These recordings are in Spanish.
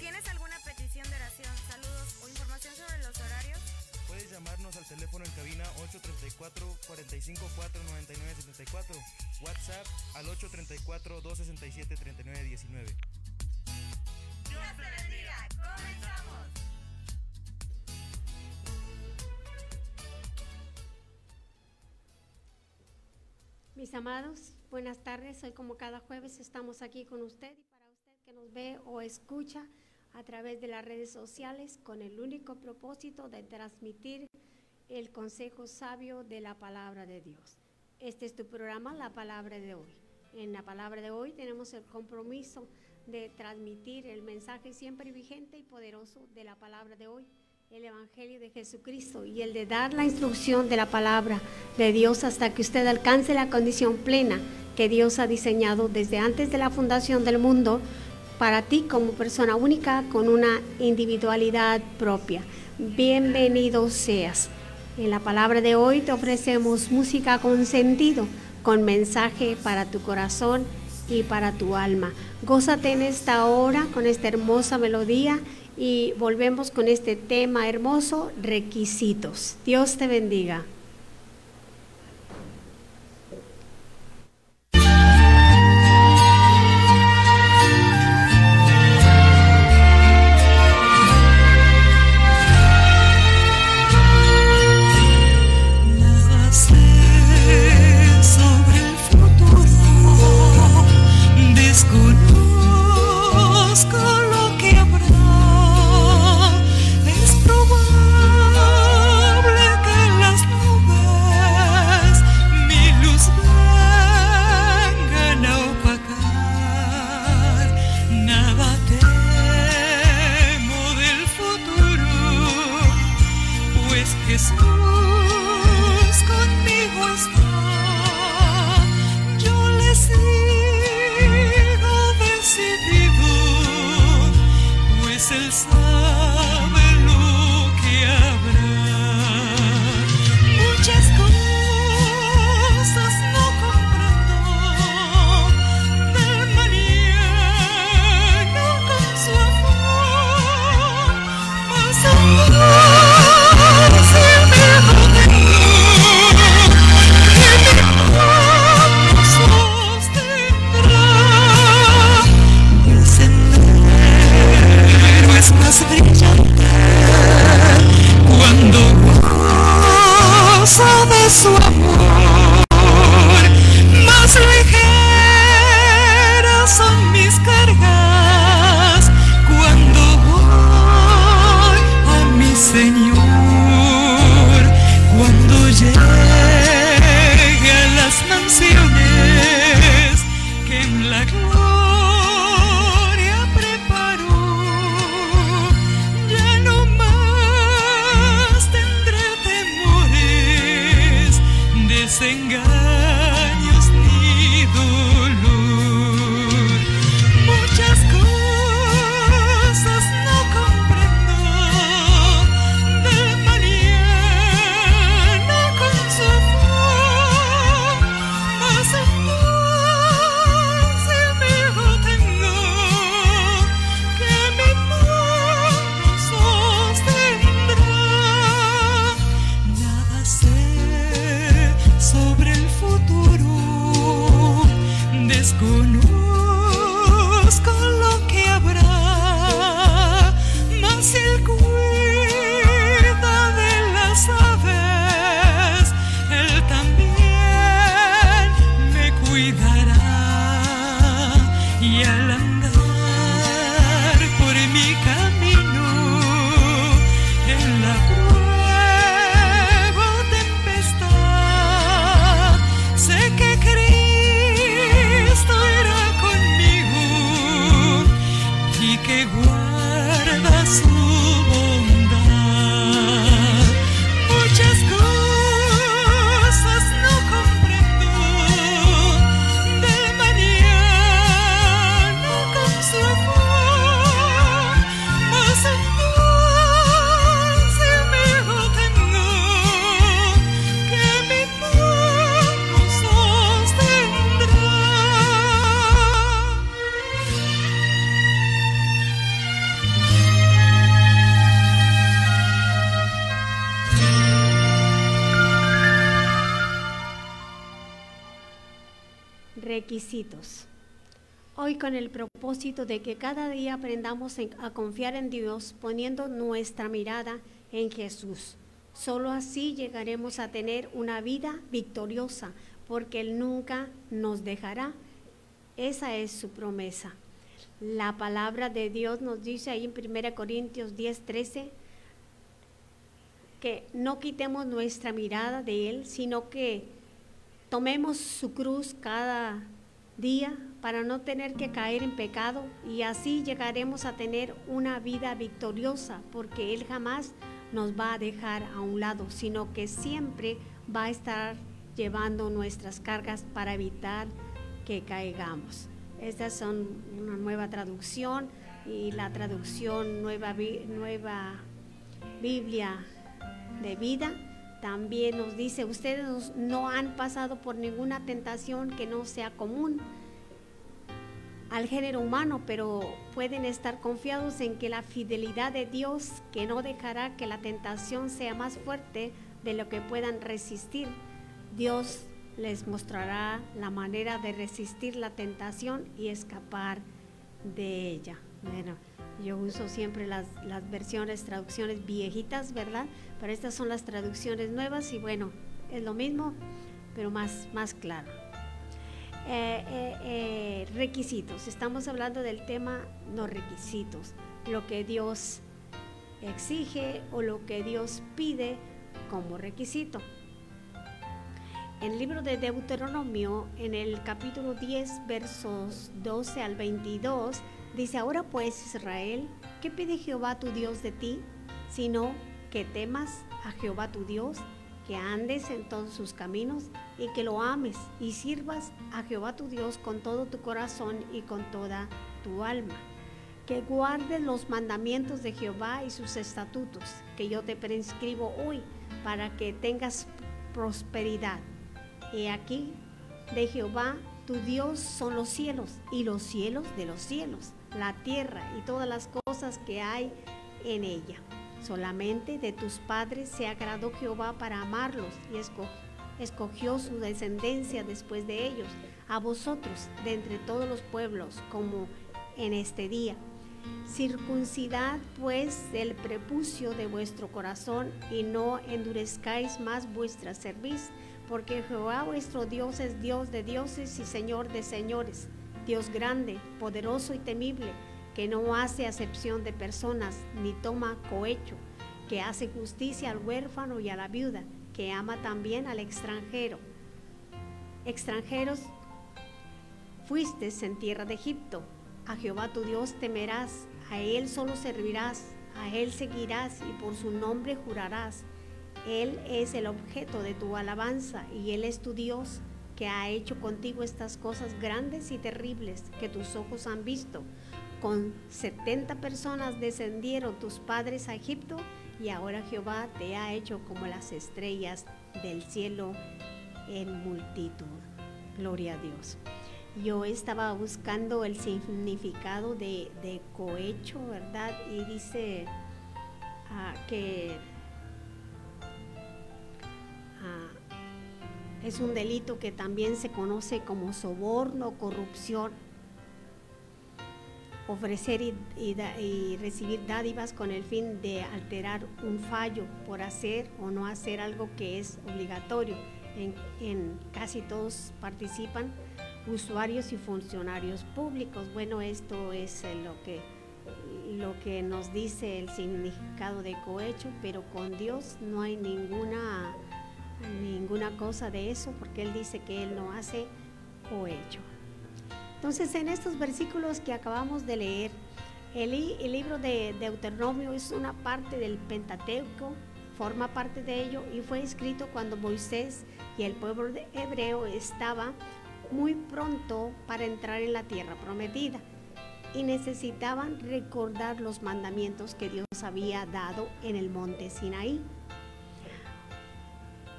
¿Tienes alguna petición de oración, saludos o información sobre los horarios? Puedes llamarnos al teléfono en cabina 834-454-9974, WhatsApp al 834-267-3919. Dios te bendiga, comenzamos. Mis amados, buenas tardes. Hoy como cada jueves estamos aquí con usted y para usted que nos ve o escucha, a través de las redes sociales con el único propósito de transmitir el consejo sabio de la palabra de Dios. Este es tu programa, La Palabra de hoy. En la palabra de hoy tenemos el compromiso de transmitir el mensaje siempre vigente y poderoso de la palabra de hoy, el Evangelio de Jesucristo y el de dar la instrucción de la palabra de Dios hasta que usted alcance la condición plena que Dios ha diseñado desde antes de la fundación del mundo para ti como persona única con una individualidad propia. Bienvenido seas. En la palabra de hoy te ofrecemos música con sentido, con mensaje para tu corazón y para tu alma. Gózate en esta hora con esta hermosa melodía y volvemos con este tema hermoso, requisitos. Dios te bendiga. De que cada día aprendamos a confiar en Dios poniendo nuestra mirada en Jesús. Solo así llegaremos a tener una vida victoriosa, porque Él nunca nos dejará. Esa es su promesa. La palabra de Dios nos dice ahí en 1 Corintios 10, 13, que no quitemos nuestra mirada de Él, sino que tomemos su cruz cada día para no tener que caer en pecado y así llegaremos a tener una vida victoriosa, porque Él jamás nos va a dejar a un lado, sino que siempre va a estar llevando nuestras cargas para evitar que caigamos. Estas son una nueva traducción y la traducción nueva, nueva Biblia de vida también nos dice, ustedes no han pasado por ninguna tentación que no sea común al género humano, pero pueden estar confiados en que la fidelidad de Dios, que no dejará que la tentación sea más fuerte de lo que puedan resistir, Dios les mostrará la manera de resistir la tentación y escapar de ella. Bueno, yo uso siempre las, las versiones, traducciones viejitas, ¿verdad? Pero estas son las traducciones nuevas y bueno, es lo mismo, pero más, más claro. Eh, eh, eh, requisitos. Estamos hablando del tema no requisitos, lo que Dios exige o lo que Dios pide como requisito. En el libro de Deuteronomio, en el capítulo 10, versos 12 al 22, dice, ahora pues Israel, ¿qué pide Jehová tu Dios de ti? Sino que temas a Jehová tu Dios que andes en todos sus caminos y que lo ames y sirvas a Jehová tu Dios con todo tu corazón y con toda tu alma. Que guardes los mandamientos de Jehová y sus estatutos que yo te prescribo hoy para que tengas prosperidad. He aquí, de Jehová tu Dios son los cielos y los cielos de los cielos, la tierra y todas las cosas que hay en ella Solamente de tus padres se agradó Jehová para amarlos y escogió su descendencia después de ellos, a vosotros de entre todos los pueblos, como en este día. Circuncidad pues el prepucio de vuestro corazón y no endurezcáis más vuestra cerviz, porque Jehová vuestro Dios es Dios de dioses y Señor de señores, Dios grande, poderoso y temible que no hace acepción de personas ni toma cohecho, que hace justicia al huérfano y a la viuda, que ama también al extranjero. Extranjeros fuiste en tierra de Egipto, a Jehová tu Dios temerás, a Él solo servirás, a Él seguirás y por su nombre jurarás. Él es el objeto de tu alabanza y Él es tu Dios que ha hecho contigo estas cosas grandes y terribles que tus ojos han visto con 70 personas descendieron tus padres a Egipto y ahora Jehová te ha hecho como las estrellas del cielo en multitud. Gloria a Dios. Yo estaba buscando el significado de, cohecho, ¿verdad? Y dice ah, que ah, es un delito que también se conoce como soborno, corrupción ofrecer y, recibir dádivas con el fin de alterar un fallo por hacer o no hacer algo que es obligatorio. En, casi todos participan usuarios y funcionarios públicos. Bueno, esto es lo que, lo que nos dice el significado de cohecho, pero con Dios no hay ninguna, ninguna cosa de eso, porque Él dice que Él no hace cohecho. Entonces, en estos versículos que acabamos de leer, el, libro de Deuteronomio es una parte del Pentateuco, forma parte de ello y fue escrito cuando Moisés y el pueblo hebreo estaba muy pronto para entrar en la tierra prometida y necesitaban recordar los mandamientos que Dios había dado en el monte Sinaí.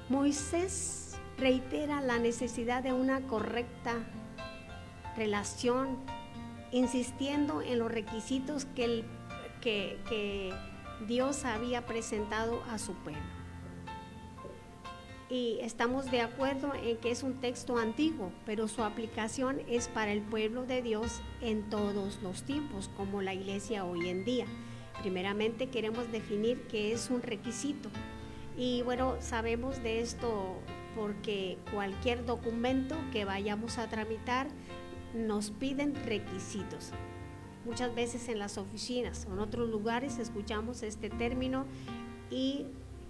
Moisés reitera la necesidad de una correcta relación, insistiendo en los requisitos que, el, que, Dios había presentado a su pueblo. y estamos de acuerdo en que es un texto antiguo, pero su aplicación es para el pueblo de Dios en todos los tiempos, como la iglesia hoy en día. Primeramente queremos definir qué es un requisito. Y bueno, sabemos de esto porque cualquier documento que vayamos a tramitar nos piden requisitos. Muchas veces en las oficinas o en otros lugares escuchamos este término y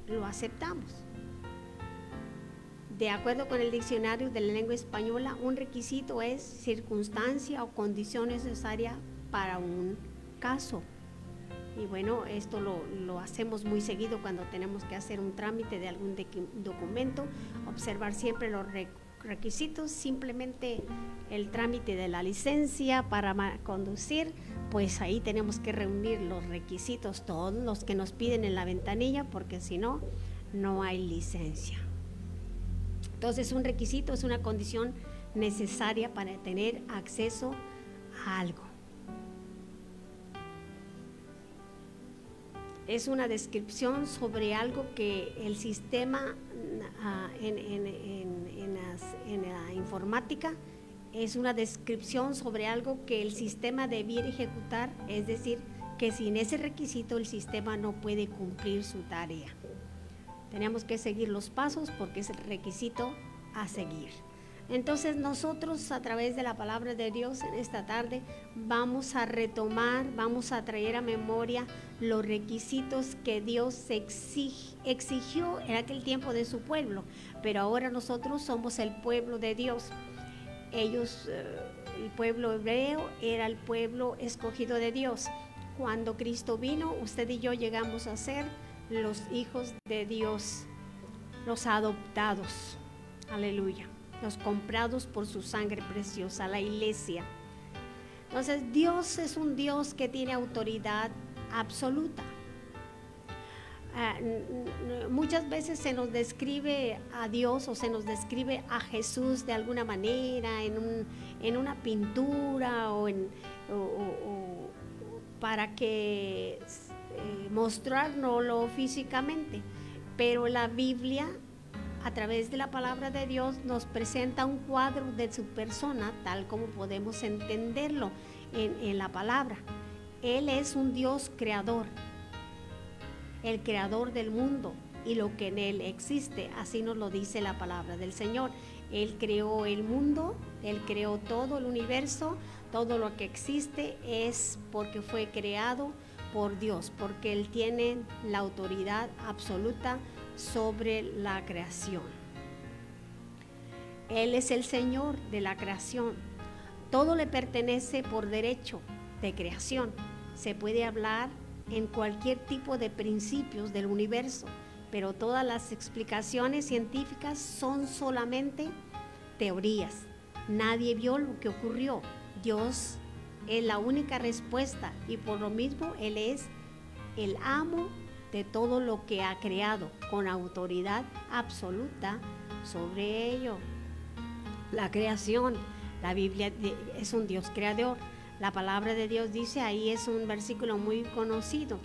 lo aceptamos. De acuerdo con el diccionario de la lengua española, un requisito es circunstancia o condición necesaria para un caso. Y bueno, esto lo, hacemos muy seguido cuando tenemos que hacer un trámite de algún documento, observar siempre los requisitos, simplemente el trámite de la licencia para conducir, pues ahí tenemos que reunir los requisitos, todos los que nos piden en la ventanilla, porque si no, no hay licencia. Entonces un requisito es una condición necesaria para tener acceso a algo. Es una descripción sobre algo que el sistema ah, en, en la informática es una descripción sobre algo que el sistema debiera ejecutar, es decir, que sin ese requisito el sistema no puede cumplir su tarea. Tenemos que seguir los pasos porque es el requisito a seguir. Entonces nosotros a través de la palabra de Dios en esta tarde vamos a retomar, vamos a traer a memoria los requisitos que Dios exigió en aquel tiempo de su pueblo, pero ahora nosotros somos el pueblo de Dios. Ellos, eh, el pueblo hebreo era el pueblo escogido de Dios. Cuando Cristo vino, usted y yo llegamos a ser los hijos de Dios, los adoptados. Aleluya. Los comprados por su sangre preciosa, la iglesia. Entonces Dios es un Dios que tiene autoridad absoluta. Ah, muchas veces se nos describe a Dios o se nos describe a Jesús de alguna manera, en, una pintura o, en, para que eh, mostrárnoslo físicamente, pero la Biblia a través de la palabra de Dios nos presenta un cuadro de su persona tal como podemos entenderlo en, en la palabra. Él es un Dios creador, el creador del mundo y lo que en él existe, así nos lo dice la palabra del Señor. Él creó el mundo, Él creó todo el universo, todo lo que existe es porque fue creado por Dios, porque Él tiene la autoridad absoluta sobre la creación. Él es el Señor de la creación. Todo le pertenece por derecho de creación. Se puede hablar en cualquier tipo de principios del universo, pero todas las explicaciones científicas son solamente teorías. Nadie vio lo que ocurrió. Dios es la única respuesta y por lo mismo Él es el amo de todo lo que ha creado con autoridad absoluta sobre ello. La creación, la Biblia es un Dios creador. La palabra de Dios dice, ahí es un versículo muy conocido.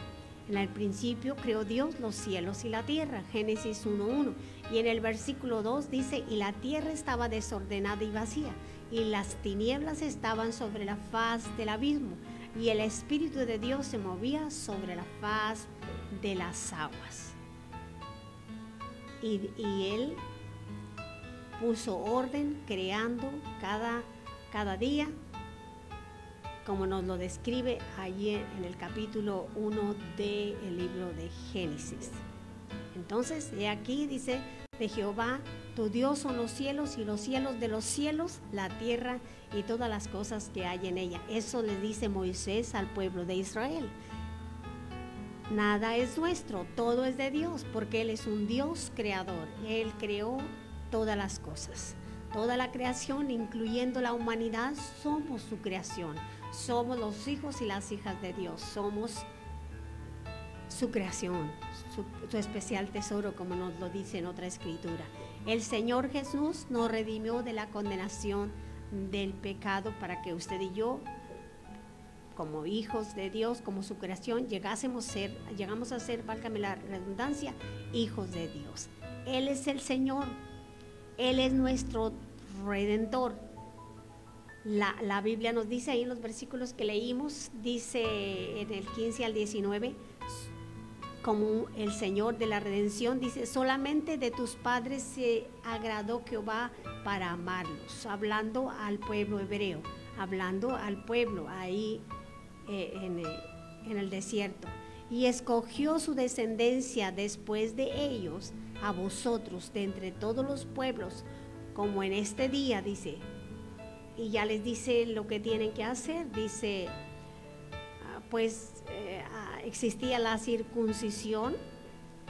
En el principio creó Dios los cielos y la tierra, Génesis 1.1. Y en el versículo 2 dice, y la tierra estaba desordenada y vacía, y las tinieblas estaban sobre la faz del abismo, y el Espíritu de Dios se movía sobre la faz de las aguas. Y, Él puso orden creando cada, cada día, como nos lo describe allí en el capítulo 1 del libro de Génesis. Entonces, aquí dice, de Jehová, tu Dios son los cielos y los cielos de los cielos, la tierra y todas las cosas que hay en ella. Eso le dice Moisés al pueblo de Israel. Nada es nuestro, todo es de Dios, porque Él es un Dios creador. Él creó todas las cosas. Toda la creación, incluyendo la humanidad, somos su creación. Somos los hijos y las hijas de Dios. Somos su creación, su, especial tesoro, como nos lo dice en otra escritura. El Señor Jesús nos redimió de la condenación del pecado para que usted y yo como hijos de Dios, como su creación, llegásemos ser, llegamos a ser, válgame la redundancia, hijos de Dios. Él es el Señor, Él es nuestro redentor. La, la, Biblia nos dice ahí en los versículos que leímos, dice en el 15 al 19, como el Señor de la redención, dice, solamente de tus padres se agradó Jehová para amarlos, hablando al pueblo hebreo, hablando al pueblo ahí eh, en, el, en el desierto. Y escogió su descendencia después de ellos a vosotros de entre todos los pueblos, como en este día, dice. Y ya les dice lo que tienen que hacer, dice, ah, pues eh, existía la circuncisión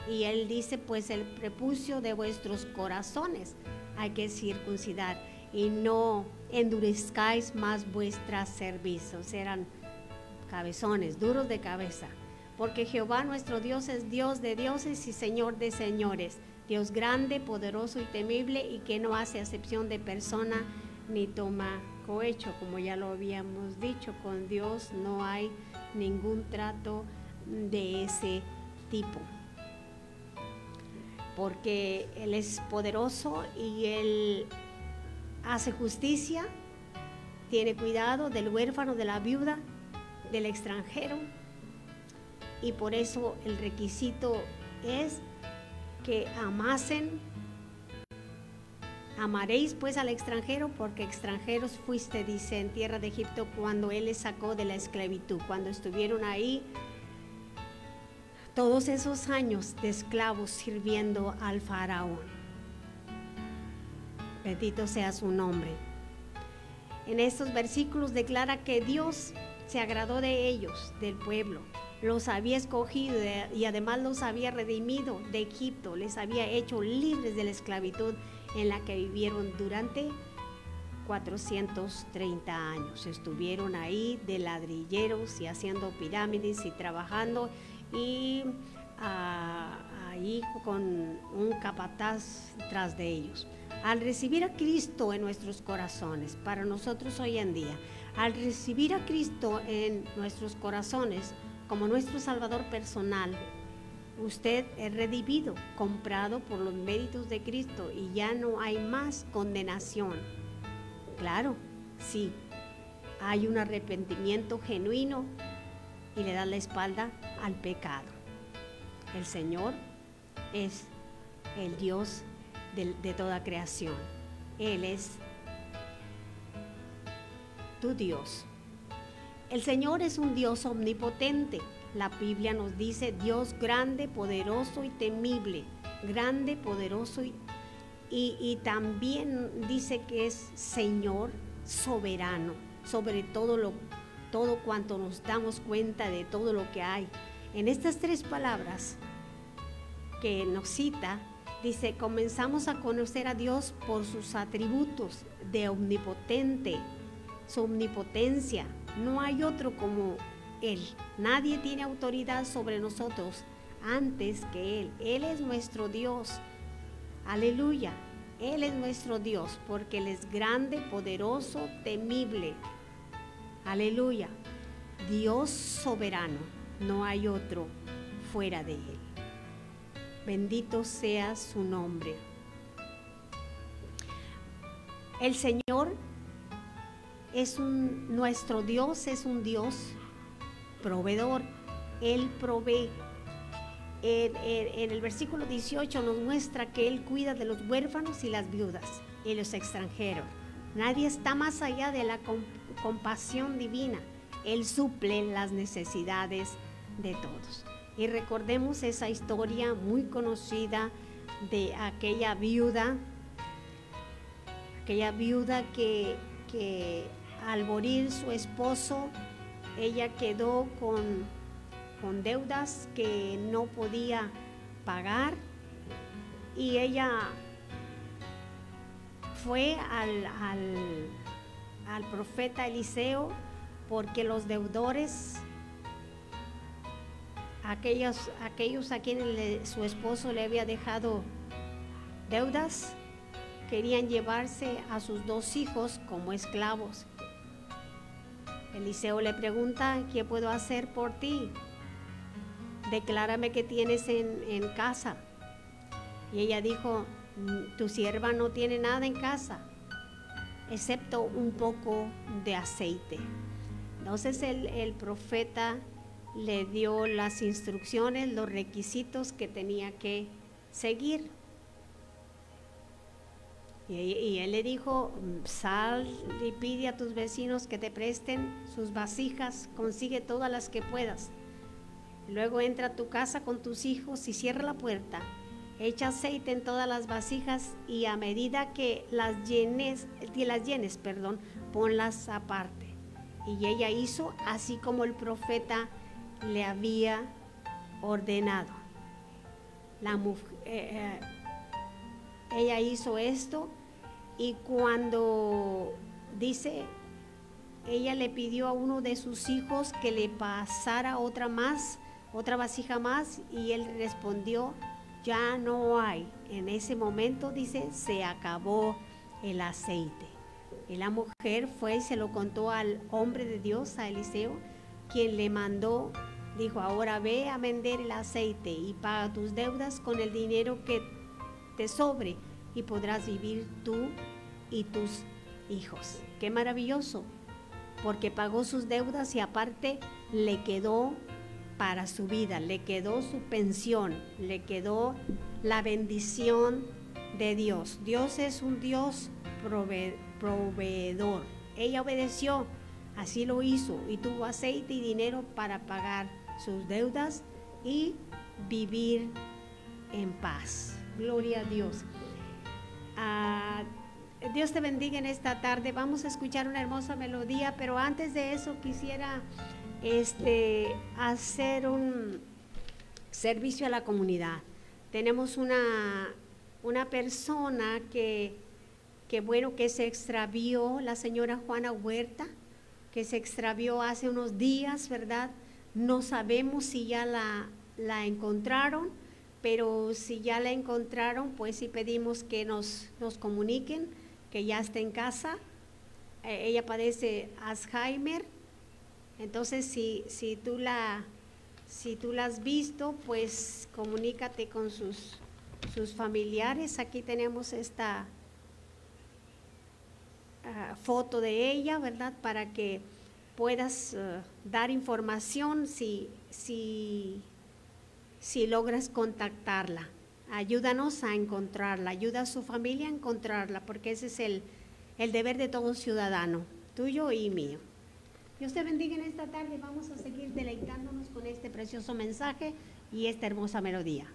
y él dice, pues el prepucio de vuestros corazones hay que circuncidar y no endurezcáis más vuestras servicios. Eran cabezones, duros de cabeza. Porque Jehová nuestro Dios es Dios de dioses y Señor de señores, Dios grande, poderoso y temible y que no hace acepción de persona ni toma cohecho, como ya lo habíamos dicho, con Dios no hay ningún trato de ese tipo. Porque Él es poderoso y Él hace justicia, tiene cuidado del huérfano, de la viuda, del extranjero. Y por eso el requisito es que amasen. Amaréis pues al extranjero porque extranjeros fuiste, dice, en tierra de Egipto cuando Él les sacó de la esclavitud, cuando estuvieron ahí todos esos años de esclavos sirviendo al faraón. Bendito sea su nombre. En estos versículos declara que Dios se agradó de ellos, del pueblo, los había escogido y además los había redimido de Egipto, les había hecho libres de la esclavitud en la que vivieron durante 430 años. Estuvieron ahí de ladrilleros y haciendo pirámides y trabajando y ah, ahí con un capataz tras de ellos. Al recibir a Cristo en nuestros corazones, para nosotros hoy en día, al recibir a Cristo en nuestros corazones como nuestro Salvador personal, usted es redimido, comprado por los méritos de Cristo y ya no hay más condenación. Claro, sí, hay un arrepentimiento genuino y le da la espalda al pecado. El Señor es el Dios de, de toda creación. Él es tu Dios. El Señor es un Dios omnipotente. La Biblia nos dice Dios grande, poderoso y temible. Grande, poderoso y, y, también dice que es Señor soberano sobre todo lo todo cuanto nos damos cuenta de todo lo que hay. En estas tres palabras que nos cita, dice, comenzamos a conocer a Dios por sus atributos de omnipotente, su omnipotencia. No hay otro como Él. Nadie tiene autoridad sobre nosotros antes que Él. Él es nuestro Dios. Aleluya. Él es nuestro Dios porque Él es grande, poderoso, temible. Aleluya. Dios soberano. No hay otro fuera de Él. Bendito sea su nombre. El Señor es un, nuestro Dios es un Dios proveedor. Él provee. En, el versículo 18 nos muestra que Él cuida de los huérfanos y las viudas y los extranjeros. Nadie está más allá de la compasión divina. Él suple las necesidades de todos. Y recordemos esa historia muy conocida de aquella viuda, aquella viuda que, que al morir su esposo, ella quedó con, con deudas que no podía pagar y ella fue al, al, profeta Eliseo porque los deudores, aquellos, aquellos a quienes su esposo le había dejado deudas, querían llevarse a sus dos hijos como esclavos. Eliseo le pregunta, ¿qué puedo hacer por ti? Declárame que tienes en, casa. Y ella dijo, "Mm, tu sierva no tiene nada en casa, excepto un poco de aceite. Entonces el, el profeta le dio las instrucciones, los requisitos que tenía que seguir. Y, él le dijo, sal y pide a tus vecinos que te presten sus vasijas, consigue todas las que puedas. Luego entra a tu casa con tus hijos y cierra la puerta. Echa aceite en todas las vasijas y a medida que las llenes, las llenes, perdón, ponlas aparte. Y ella hizo así como el profeta le había ordenado. La mujer, eh, ella hizo esto y cuando dice, ella le pidió a uno de sus hijos que le pasara otra más, otra vasija más, y él respondió, ya no hay. En ese momento dice, se acabó el aceite. Y la mujer fue y se lo contó al hombre de Dios, a Eliseo, quien le mandó, dijo, ahora ve a vender el aceite y paga tus deudas con el dinero que te sobre y podrás vivir tú y tus hijos. Qué maravilloso, porque pagó sus deudas y aparte le quedó para su vida, le quedó su pensión, le quedó la bendición de Dios. Dios es un Dios prove proveedor. Ella obedeció, así lo hizo y tuvo aceite y dinero para pagar sus deudas y vivir en paz. Gloria a Dios. Ah, Dios te bendiga en esta tarde. Vamos a escuchar una hermosa melodía, pero antes de eso quisiera este, hacer un servicio a la comunidad. Tenemos una, una persona que, que, bueno, que se extravió, la señora Juana Huerta, que se extravió hace unos días, ¿verdad? No sabemos si ya la, la encontraron, pero si ya la encontraron, pues sí pedimos que nos, nos comuniquen que ya está en casa. Eh, ella padece Alzheimer. Entonces, si, si, tú la, si tú la has visto, pues comunícate con sus, sus familiares. Aquí tenemos esta uh, foto de ella, ¿verdad? Para que puedas uh, dar información si, si, si logras contactarla. Ayúdanos a encontrarla, ayuda a su familia a encontrarla, porque ese es el, el deber de todo ciudadano, tuyo y mío. Dios te bendiga en esta tarde. Vamos a seguir deleitándonos con este precioso mensaje y esta hermosa melodía.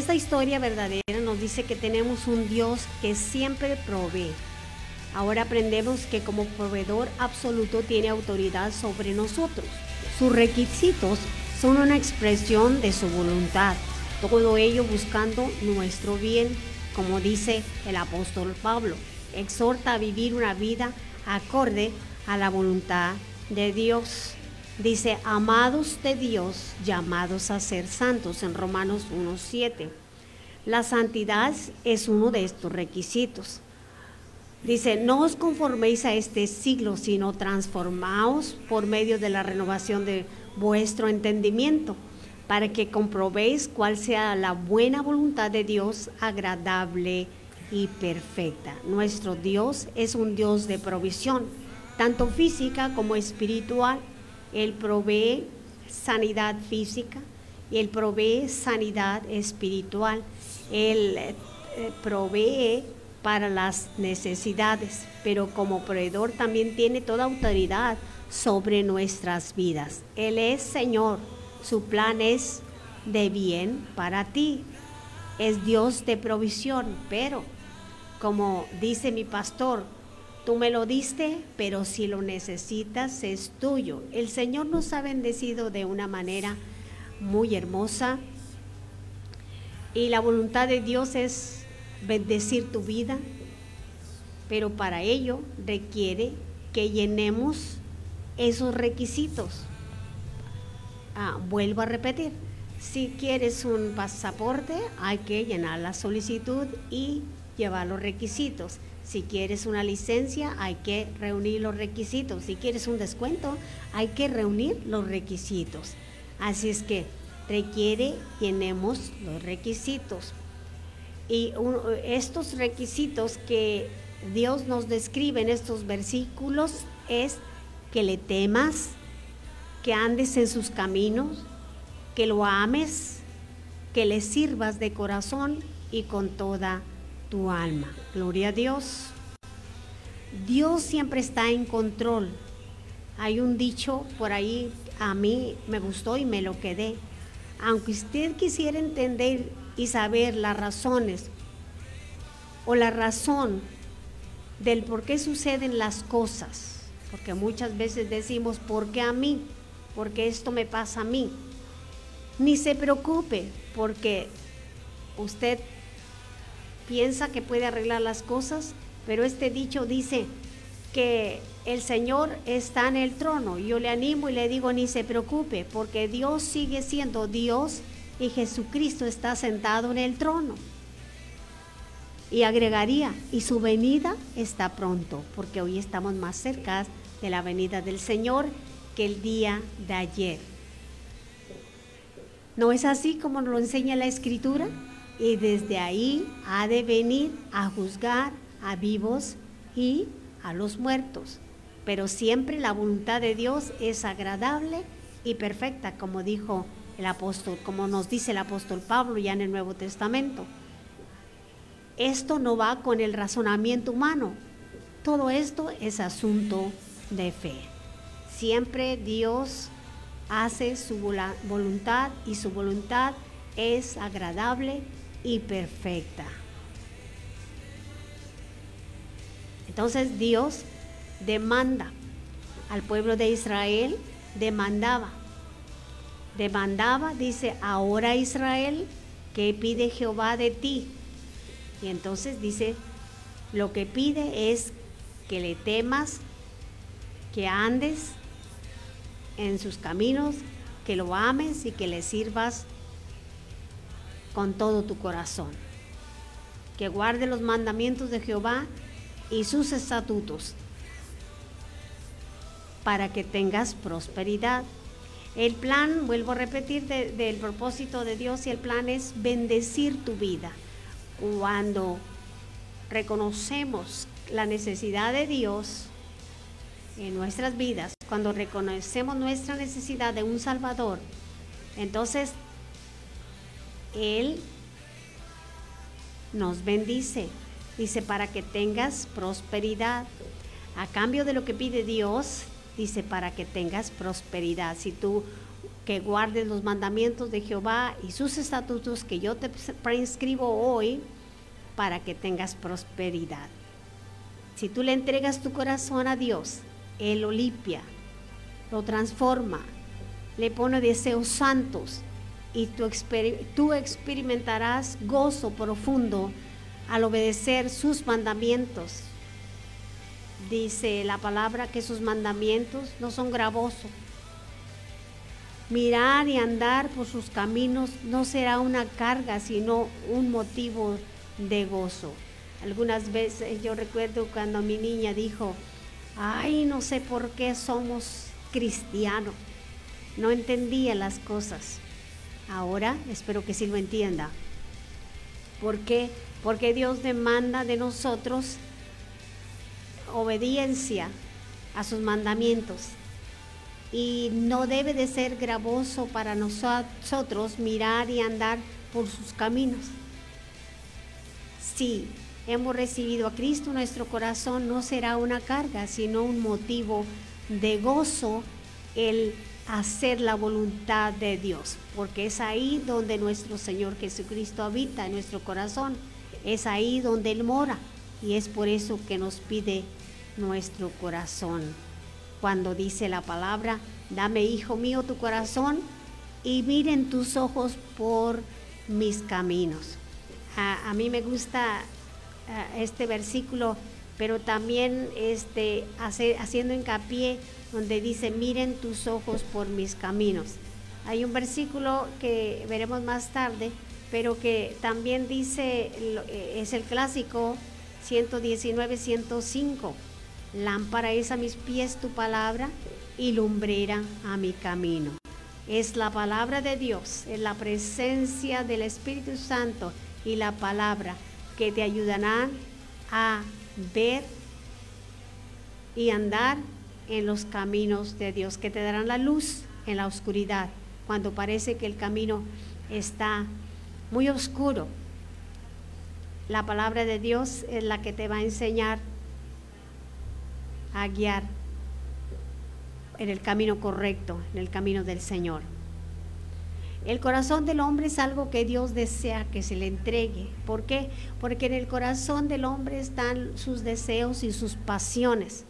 Esta historia verdadera nos dice que tenemos un Dios que siempre provee. Ahora aprendemos que como proveedor absoluto tiene autoridad sobre nosotros. Sus requisitos son una expresión de su voluntad, todo ello buscando nuestro bien, como dice el apóstol Pablo. Exhorta a vivir una vida acorde a la voluntad de Dios. Dice, amados de Dios, llamados a ser santos en Romanos 1.7. La santidad es uno de estos requisitos. Dice, no os conforméis a este siglo, sino transformaos por medio de la renovación de vuestro entendimiento, para que comprobéis cuál sea la buena voluntad de Dios, agradable y perfecta. Nuestro Dios es un Dios de provisión, tanto física como espiritual. Él provee sanidad física Él provee sanidad espiritual. Él eh, provee para las necesidades, pero como proveedor también tiene toda autoridad sobre nuestras vidas. Él es Señor, su plan es de bien para ti. Es Dios de provisión, pero como dice mi pastor, tú me lo diste, pero si lo necesitas es tuyo. El Señor nos ha bendecido de una manera muy hermosa y la voluntad de Dios es bendecir tu vida, pero para ello requiere que llenemos esos requisitos. Ah, vuelvo a repetir, si quieres un pasaporte hay que llenar la solicitud y llevar los requisitos. Si quieres una licencia hay que reunir los requisitos. Si quieres un descuento hay que reunir los requisitos. Así es que requiere llenemos los requisitos. Y estos requisitos que Dios nos describe en estos versículos es que le temas, que andes en sus caminos, que lo ames, que le sirvas de corazón y con toda tu alma. Gloria a Dios. Dios siempre está en control. Hay un dicho por ahí, a mí me gustó y me lo quedé aunque usted quisiera entender y saber las razones o la razón del por qué suceden las cosas, porque muchas veces decimos, ¿por qué a mí? ¿Por qué esto me pasa a mí? Ni se preocupe, porque usted piensa que puede arreglar las cosas, pero este dicho dice que el Señor está en el trono. Yo le animo y le digo, ni se preocupe, porque Dios sigue siendo Dios y Jesucristo está sentado en el trono. Y agregaría, y su venida está pronto, porque hoy estamos más cerca de la venida del Señor que el día de ayer. ¿No es así como nos lo enseña la Escritura? Y desde ahí ha de venir a juzgar a vivos y a los muertos pero siempre la voluntad de Dios es agradable y perfecta, como dijo el apóstol, como nos dice el apóstol Pablo ya en el Nuevo Testamento. Esto no va con el razonamiento humano, todo esto es asunto de fe. Siempre Dios hace su voluntad y su voluntad es agradable y perfecta. Entonces Dios demanda. Al pueblo de Israel demandaba. Demandaba, dice, ahora Israel, ¿qué pide Jehová de ti? Y entonces dice, lo que pide es que le temas, que andes en sus caminos, que lo ames y que le sirvas con todo tu corazón. Que guarde los mandamientos de Jehová y sus estatutos para que tengas prosperidad. El plan, vuelvo a repetir, del propósito de Dios y el plan es bendecir tu vida. Cuando reconocemos la necesidad de Dios en nuestras vidas, cuando reconocemos nuestra necesidad de un Salvador, entonces Él nos bendice. Dice, para que tengas prosperidad. A cambio de lo que pide Dios, dice, para que tengas prosperidad. Si tú que guardes los mandamientos de Jehová y sus estatutos que yo te prescribo hoy para que tengas prosperidad. Si tú le entregas tu corazón a Dios, Él lo limpia, lo transforma, le pone deseos santos y tú, tú experimentarás gozo profundo al obedecer sus mandamientos. Dice la palabra que sus mandamientos no son gravosos. Mirar y andar por sus caminos no será una carga, sino un motivo de gozo. Algunas veces yo recuerdo cuando mi niña dijo, ay, no sé por qué somos cristianos. No entendía las cosas. Ahora espero que sí lo entienda. ¿Por qué? Porque Dios demanda de nosotros obediencia a sus mandamientos. Y no debe de ser gravoso para nosotros mirar y andar por sus caminos. Si hemos recibido a Cristo, nuestro corazón no será una carga, sino un motivo de gozo el hacer la voluntad de Dios, porque es ahí donde nuestro Señor Jesucristo habita en nuestro corazón, es ahí donde Él mora y es por eso que nos pide nuestro corazón. Cuando dice la palabra, dame hijo mío tu corazón y miren tus ojos por mis caminos. A, mí me gusta este versículo, pero también este, haciendo hincapié donde dice, miren tus ojos por mis caminos. Hay un versículo que veremos más tarde, pero que también dice, eh, es el clásico 119, 105. Lámpara es a mis pies tu palabra y lumbrera a mi camino. Es la palabra de Dios, es la presencia del Espíritu Santo y la palabra que te ayudarán a ver y andar en los caminos de Dios, que te darán la luz en la oscuridad, cuando parece que el camino está muy oscuro. La palabra de Dios es la que te va a enseñar a guiar en el camino correcto, en el camino del Señor. El corazón del hombre es algo que Dios desea que se le entregue. ¿Por qué? Porque en el corazón del hombre están sus deseos y sus pasiones.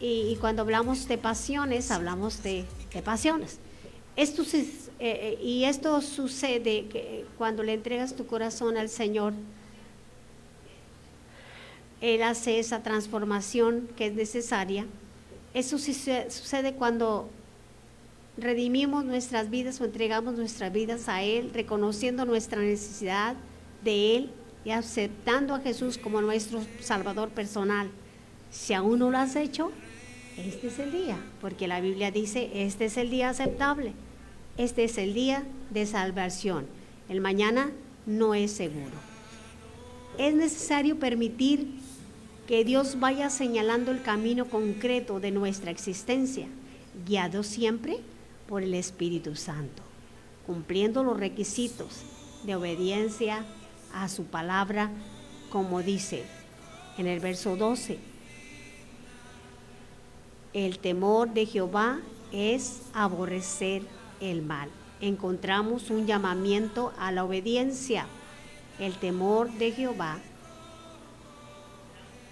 Y, cuando hablamos de pasiones, hablamos de, pasiones. Esto, eh, eh, y esto sucede que cuando le entregas tu corazón al Señor, Él hace esa transformación que es necesaria. Eso sucede cuando redimimos nuestras vidas o entregamos nuestras vidas a Él, reconociendo nuestra necesidad de Él y aceptando a Jesús como nuestro Salvador personal. Si aún no lo has hecho, este es el día, porque la Biblia dice, este es el día aceptable, este es el día de salvación. El mañana no es seguro. Es necesario permitir que Dios vaya señalando el camino concreto de nuestra existencia, guiado siempre por el Espíritu Santo, cumpliendo los requisitos de obediencia a su palabra, como dice en el verso 12 el temor de Jehová es aborrecer el mal. Encontramos un llamamiento a la obediencia. El temor de Jehová,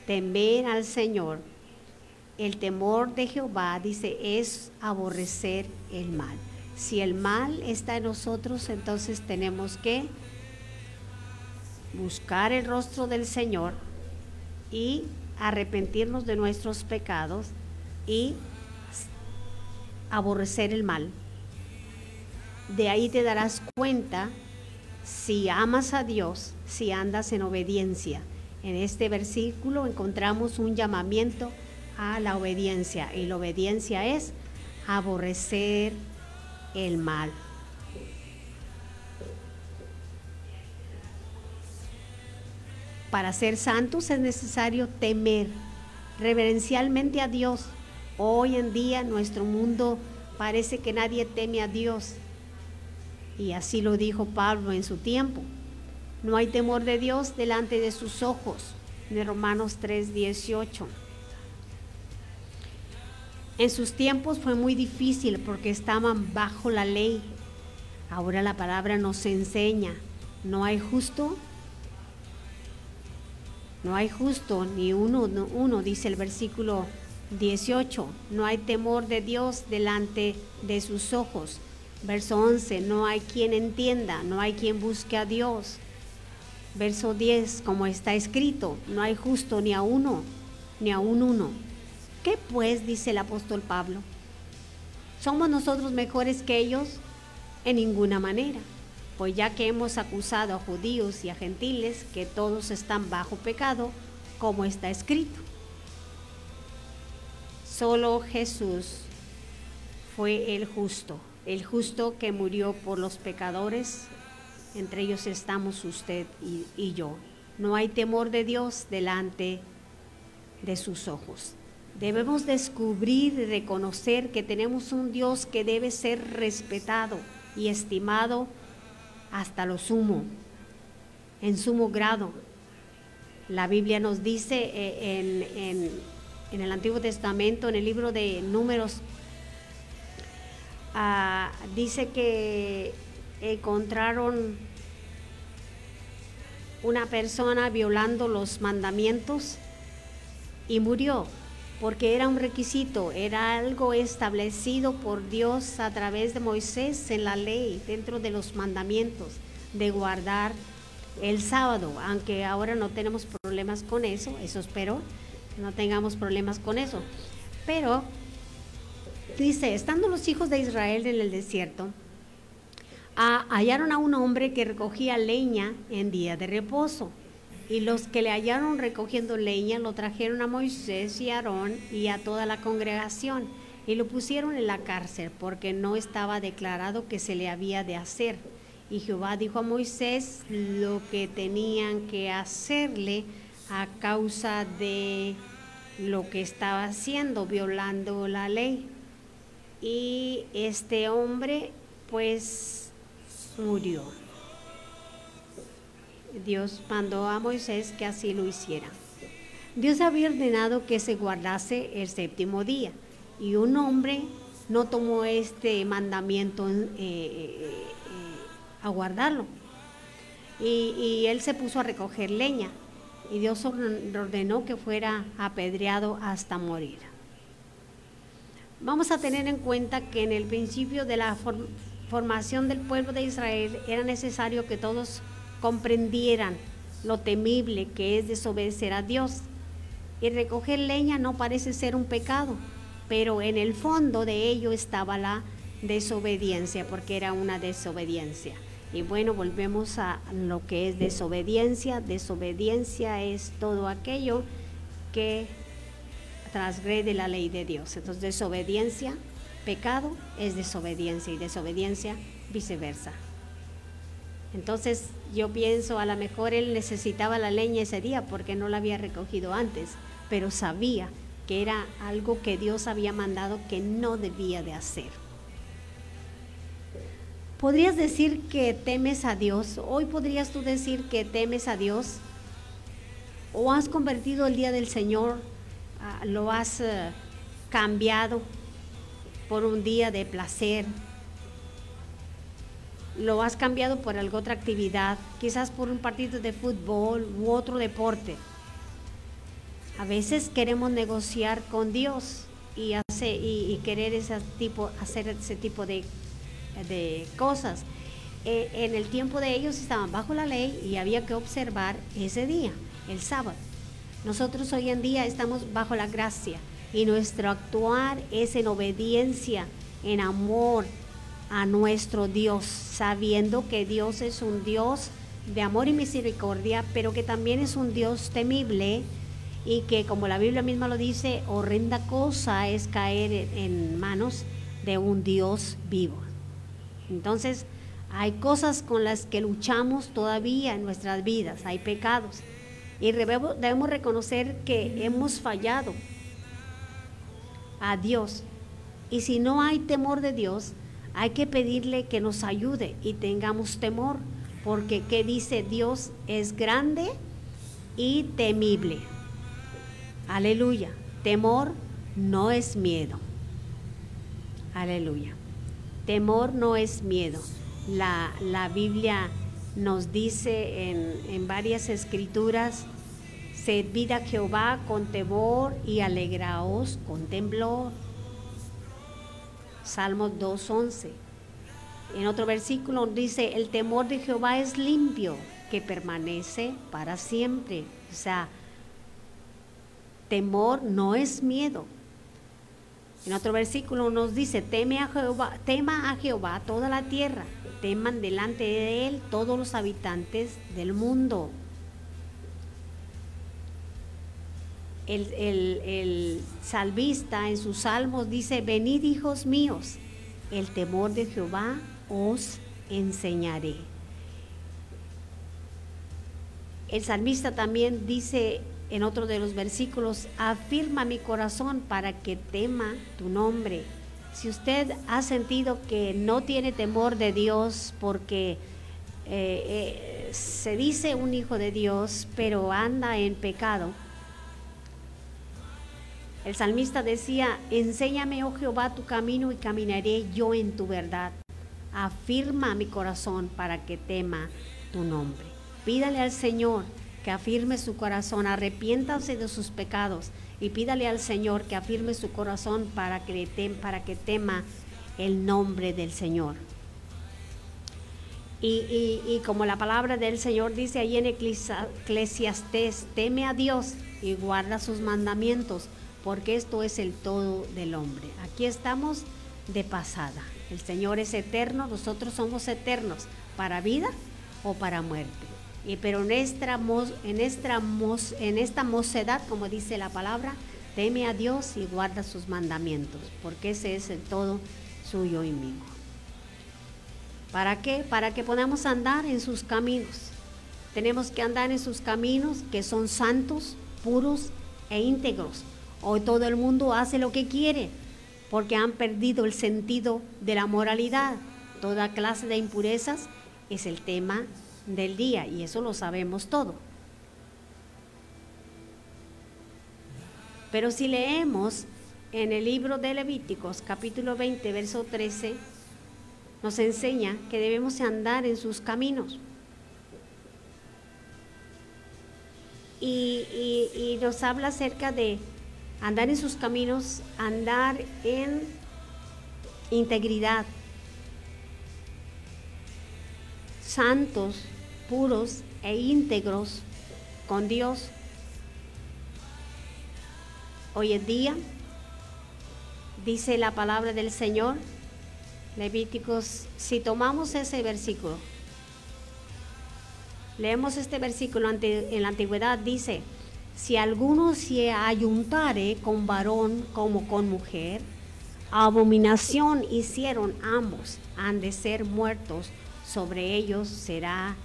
temer al Señor. El temor de Jehová, dice, es aborrecer el mal. Si el mal está en nosotros, entonces tenemos que buscar el rostro del Señor y arrepentirnos de nuestros pecados y aborrecer el mal. De ahí te darás cuenta si amas a Dios, si andas en obediencia. En este versículo encontramos un llamamiento a la obediencia y la obediencia es aborrecer el mal. Para ser santos es necesario temer reverencialmente a Dios Hoy en día nuestro mundo parece que nadie teme a Dios. Y así lo dijo Pablo en su tiempo. No hay temor de Dios delante de sus ojos. De Romanos 3, 18. En sus tiempos fue muy difícil porque estaban bajo la ley. Ahora la palabra nos enseña, no hay justo, no hay justo ni uno, no- uno, dice el versículo 18, no hay temor de Dios delante de sus ojos. Verso 11, no hay quien entienda, no hay quien busque a Dios. Verso 10, como está escrito, no hay justo ni a uno, ni a un uno. ¿Qué pues dice el apóstol Pablo? ¿Somos nosotros mejores que ellos? En ninguna manera, pues ya que hemos acusado a judíos y a gentiles que todos están bajo pecado, como está escrito. Solo Jesús fue el justo, el justo que murió por los pecadores, entre ellos estamos usted y, yo. No hay temor de Dios delante de sus ojos. Debemos descubrir y reconocer que tenemos un Dios que debe ser respetado y estimado hasta lo sumo, en sumo grado. La Biblia nos dice eh, en- en el Antiguo Testamento, en el libro de Números, ah, dice que encontraron una persona violando los mandamientos y murió, porque era un requisito, era algo establecido por Dios a través de Moisés en la ley, dentro de los mandamientos, de guardar el sábado, aunque ahora no tenemos problemas con eso, eso espero, no tengamos problemas con eso. Pero dice, estando los hijos de Israel en el desierto, hallaron a un hombre que recogía leña en día de reposo. Y los que le hallaron recogiendo leña lo trajeron a Moisés y Aarón y a toda la congregación y lo pusieron en la cárcel porque no estaba declarado que se le había de hacer. Y Jehová dijo a Moisés lo que tenían que hacerle a causa de lo que estaba haciendo, violando la ley. Y este hombre pues murió. Dios mandó a Moisés que así lo hiciera. Dios había ordenado que se guardase el séptimo día y un hombre no tomó este mandamiento eh, eh, eh, a guardarlo. Y, y él se puso a recoger leña y Dios orden- ordenó que fuera apedreado hasta morir. Vamos a tener en cuenta que en el principio de la form- formación del pueblo de Israel era necesario que todos comprendieran lo temible que es desobedecer a Dios. Y recoger leña no parece ser un pecado, pero en el fondo de ello estaba la desobediencia, porque era una desobediencia. Y bueno, volvemos a lo que es desobediencia. Desobediencia es todo aquello que transgrede la ley de Dios. Entonces, desobediencia, pecado es desobediencia y desobediencia viceversa. Entonces, yo pienso, a lo mejor él necesitaba la leña ese día porque no la había recogido antes, pero sabía que era algo que Dios había mandado que no debía de hacer. ¿Podrías decir que temes a Dios? Hoy podrías tú decir que temes a Dios. ¿O has convertido el día del Señor, ah, lo has eh, cambiado por un día de placer? ¿Lo has cambiado por alguna otra actividad? Quizás por un partido de fútbol u otro deporte. A veces queremos negociar con Dios y, y querer ese tipo, hacer ese tipo de, de cosas. Eh, en el tiempo de ellos estaban bajo la ley y había que observar ese día, el sábado. Nosotros hoy en día estamos bajo la gracia y nuestro actuar es en obediencia, en amor a nuestro Dios, sabiendo que Dios es un Dios de amor y misericordia, pero que también es un Dios temible y que como la Biblia misma lo dice, horrenda cosa es caer en- en manos de un Dios vivo. Entonces, hay cosas con las que luchamos todavía en nuestras vidas, hay pecados. Y debemos, reconocer que hemos fallado a Dios. Y si no hay temor de Dios, hay que pedirle que nos ayude y tengamos temor, porque ¿qué dice Dios? Es grande y temible. Aleluya. Temor no es miedo. Aleluya. Temor no es miedo. La, la Biblia nos dice en, en varias escrituras, servid a Jehová con temor y alegraos con temblor. Salmos 2.11. En otro versículo dice, el temor de Jehová es limpio, que permanece para siempre. O sea, temor no es miedo. En otro versículo nos dice, teme a Jehová, tema a Jehová toda la tierra, teman delante de él todos los habitantes del mundo. El, el, el salvista en sus salmos dice, venid hijos míos, el temor de Jehová os enseñaré. El salmista también dice en otro de los versículos, afirma mi corazón para que tema tu nombre. Si usted ha sentido que no tiene temor de Dios porque eh, eh, se dice un hijo de Dios, pero anda en pecado, el salmista decía, enséñame, oh Jehová, tu camino y caminaré yo en tu verdad. Afirma mi corazón para que tema tu nombre. Pídale al Señor que afirme su corazón, arrepiéntase de sus pecados y pídale al Señor que afirme su corazón para que, tem, para que tema el nombre del Señor. Y, como la palabra del Señor dice ahí en Eclesiastés, teme a Dios y guarda sus mandamientos, porque esto es el todo del hombre. Aquí estamos de pasada. El Señor es eterno, nosotros somos eternos, para vida o para muerte. Y pero en esta, en, esta, en esta mocedad, como dice la palabra, teme a Dios y guarda sus mandamientos, porque ese es el todo suyo y mío. ¿Para qué? Para que podamos andar en sus caminos. Tenemos que andar en sus caminos que son santos, puros e íntegros. Hoy todo el mundo hace lo que quiere porque han perdido el sentido de la moralidad. Toda clase de impurezas es el tema del día y eso lo sabemos todo. Pero si leemos en el libro de Levíticos capítulo 20 verso 13, nos enseña que debemos andar en sus caminos. Y, nos habla acerca de andar en sus caminos, andar en integridad, santos, puros e íntegros con Dios. Hoy en día, dice la palabra del Señor, Levíticos, si tomamos ese versículo, leemos este versículo en la antigüedad, dice, si alguno se ayuntare con varón como con mujer, abominación hicieron ambos, han de ser muertos, sobre ellos será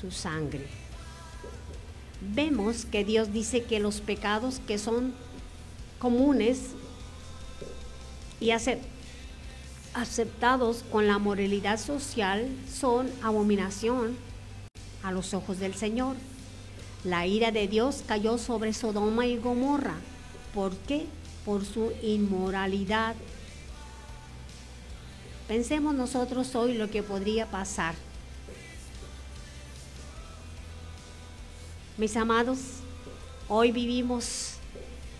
su sangre. Vemos que Dios dice que los pecados que son comunes y aceptados con la moralidad social son abominación a los ojos del Señor. La ira de Dios cayó sobre Sodoma y Gomorra. ¿Por qué? Por su inmoralidad. Pensemos nosotros hoy lo que podría pasar. Mis amados, hoy vivimos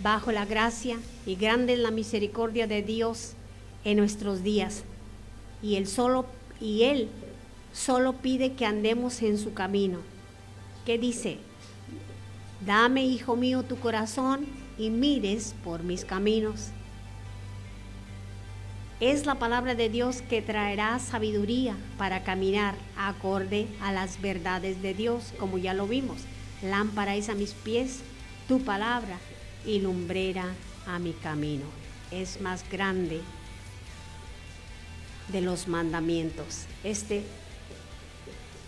bajo la gracia y grande en la misericordia de Dios en nuestros días. Y él solo y él solo pide que andemos en su camino. ¿Qué dice? Dame, hijo mío, tu corazón y mires por mis caminos. Es la palabra de Dios que traerá sabiduría para caminar acorde a las verdades de Dios, como ya lo vimos. Lámpara es a mis pies tu palabra y lumbrera a mi camino. Es más grande de los mandamientos. Este,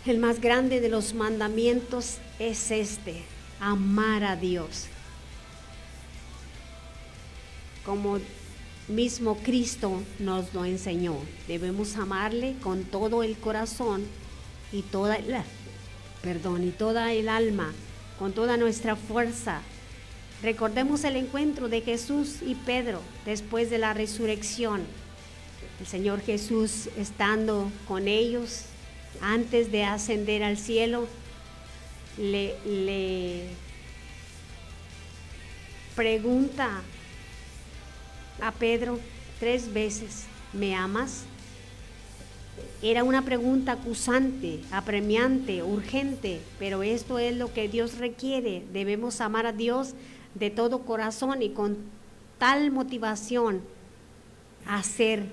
el más grande de los mandamientos es este, amar a Dios. Como mismo Cristo nos lo enseñó, debemos amarle con todo el corazón y toda la, perdón, y toda el alma, con toda nuestra fuerza. Recordemos el encuentro de Jesús y Pedro después de la resurrección. el Señor Jesús estando con ellos antes de ascender al cielo, le, le pregunta a Pedro tres veces, ¿me amas? Era una pregunta acusante, apremiante, urgente, pero esto es lo que Dios requiere. Debemos amar a Dios de todo corazón y con tal motivación hacer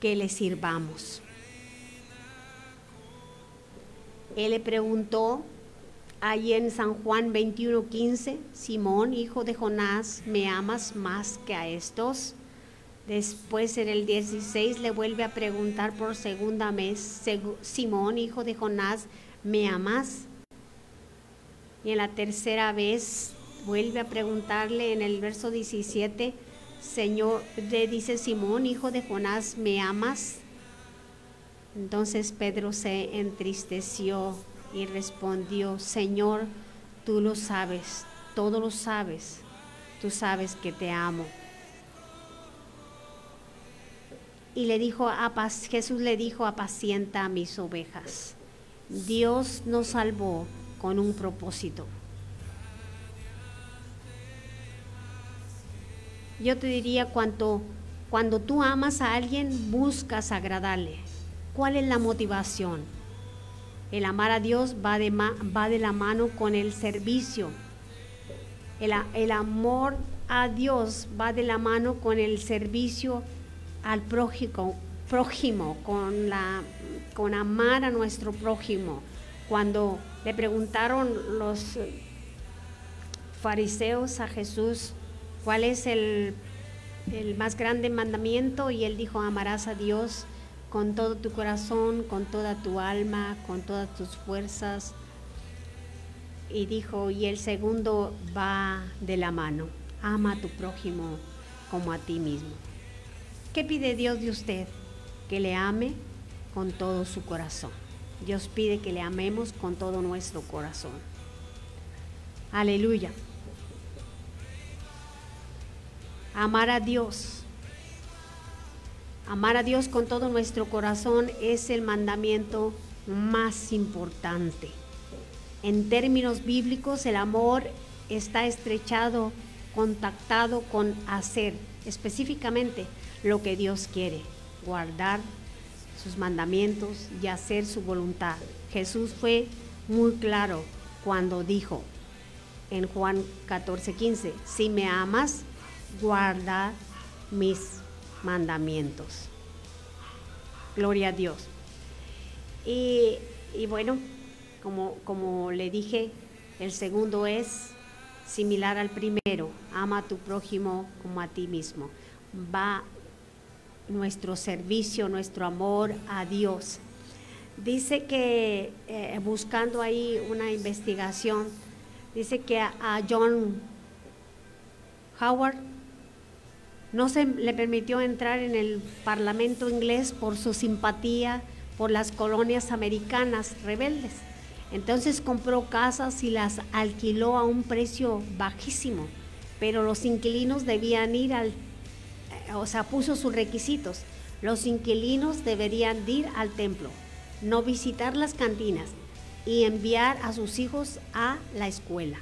que le sirvamos. Él le preguntó allí en San Juan 21:15, Simón, hijo de Jonás, ¿me amas más que a estos? Después en el 16 le vuelve a preguntar por segunda vez, Simón, hijo de Jonás, ¿me amas? Y en la tercera vez vuelve a preguntarle en el verso 17, Señor, le dice Simón, hijo de Jonás, ¿me amas? Entonces Pedro se entristeció y respondió, Señor, tú lo sabes, todo lo sabes, tú sabes que te amo. Y le dijo, Jesús le dijo, apacienta a mis ovejas. Dios nos salvó con un propósito. Yo te diría, cuando, cuando tú amas a alguien, buscas agradarle. ¿Cuál es la motivación? El amar a Dios va de, va de la mano con el servicio. El, el amor a Dios va de la mano con el servicio al prójimo, con, la, con amar a nuestro prójimo. Cuando le preguntaron los fariseos a Jesús cuál es el, el más grande mandamiento y él dijo, amarás a Dios con todo tu corazón, con toda tu alma, con todas tus fuerzas. Y dijo, y el segundo va de la mano, ama a tu prójimo como a ti mismo. ¿Qué pide Dios de usted? Que le ame con todo su corazón. Dios pide que le amemos con todo nuestro corazón. Aleluya. Amar a Dios. Amar a Dios con todo nuestro corazón es el mandamiento más importante. En términos bíblicos, el amor está estrechado, contactado con hacer, específicamente lo que Dios quiere, guardar sus mandamientos y hacer su voluntad. Jesús fue muy claro cuando dijo en Juan 14, 15, si me amas, guarda mis mandamientos. Gloria a Dios. Y, y bueno, como, como le dije, el segundo es similar al primero, ama a tu prójimo como a ti mismo. Va nuestro servicio, nuestro amor a Dios. Dice que, eh, buscando ahí una investigación, dice que a, John Howard no se le permitió entrar en el Parlamento inglés por su simpatía por las colonias americanas rebeldes. Entonces compró casas y las alquiló a un precio bajísimo, pero los inquilinos debían ir al o sea, puso sus requisitos. Los inquilinos deberían ir al templo, no visitar las cantinas y enviar a sus hijos a la escuela.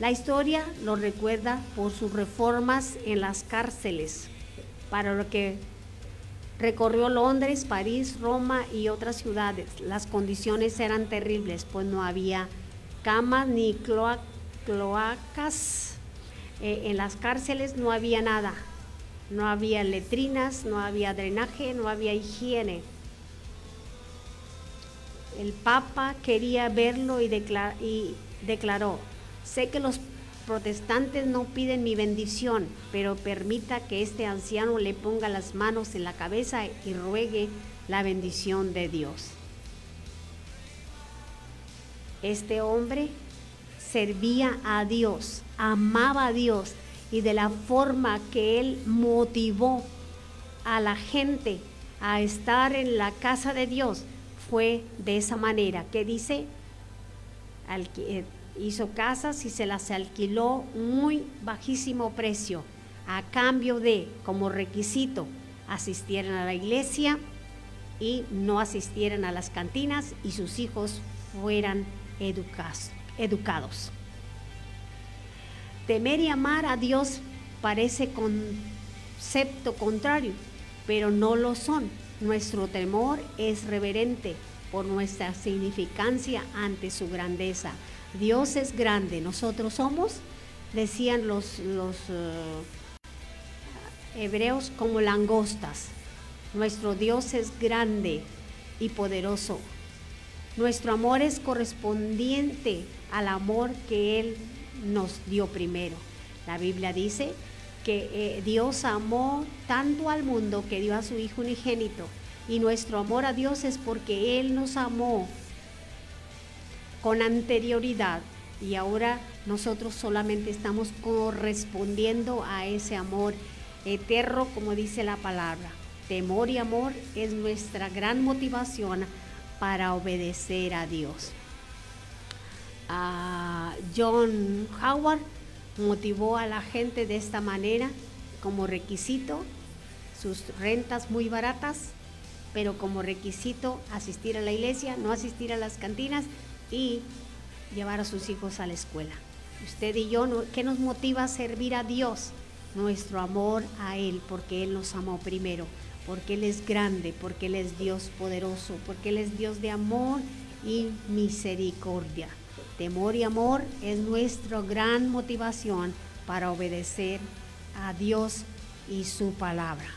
La historia lo recuerda por sus reformas en las cárceles, para lo que recorrió Londres, París, Roma y otras ciudades. Las condiciones eran terribles, pues no había camas ni cloacas. Eh, en las cárceles no había nada, no había letrinas, no había drenaje, no había higiene. El Papa quería verlo y, declaró, sé que los protestantes no piden mi bendición, pero permita que este anciano le ponga las manos en la cabeza y ruegue la bendición de Dios. Este hombre servía a Dios, amaba a Dios, y de la forma que Él motivó a la gente a estar en la casa de Dios fue de esa manera, que dice, eh, hizo casas y se las alquiló muy bajísimo precio a cambio de, como requisito, asistieran a la iglesia y no asistieran a las cantinas y sus hijos fueran educados. Temer y amar a Dios parece concepto contrario, pero no lo son. Nuestro temor es reverente por nuestra significancia ante su grandeza. Dios es grande, nosotros somos, decían los, los uh, hebreos, como langostas. Nuestro Dios es grande y poderoso. Nuestro amor es correspondiente al amor que Él nos dio primero. La Biblia dice que eh, Dios amó tanto al mundo que dio a su Hijo unigénito. Y nuestro amor a Dios es porque Él nos amó con anterioridad y ahora nosotros solamente estamos correspondiendo a ese amor eterno, como dice la palabra. Temor y amor es nuestra gran motivación para obedecer a Dios. John Howard motivó a la gente de esta manera como requisito sus rentas muy baratas, pero como requisito asistir a la iglesia, no asistir a las cantinas y llevar a sus hijos a la escuela. Usted y yo, ¿qué nos motiva a servir a Dios? Nuestro amor a Él, porque Él nos amó primero, porque Él es grande, porque Él es Dios poderoso, porque Él es Dios de amor y misericordia. Temor y amor es nuestra gran motivación para obedecer a Dios y su palabra.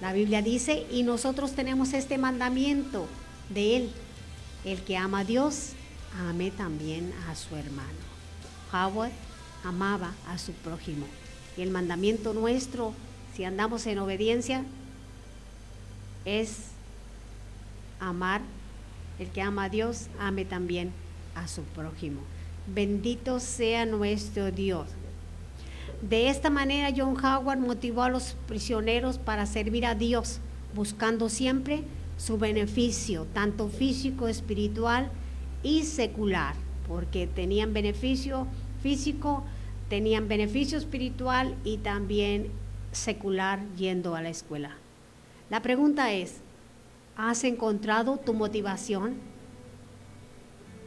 La Biblia dice, y nosotros tenemos este mandamiento de Él, el que ama a Dios, ame también a su hermano. Howard amaba a su prójimo. Y el mandamiento nuestro, si andamos en obediencia, es amar. El que ama a Dios, ame también a su prójimo. Bendito sea nuestro Dios. De esta manera John Howard motivó a los prisioneros para servir a Dios, buscando siempre su beneficio, tanto físico, espiritual y secular, porque tenían beneficio físico, tenían beneficio espiritual y también secular yendo a la escuela. La pregunta es, ¿has encontrado tu motivación?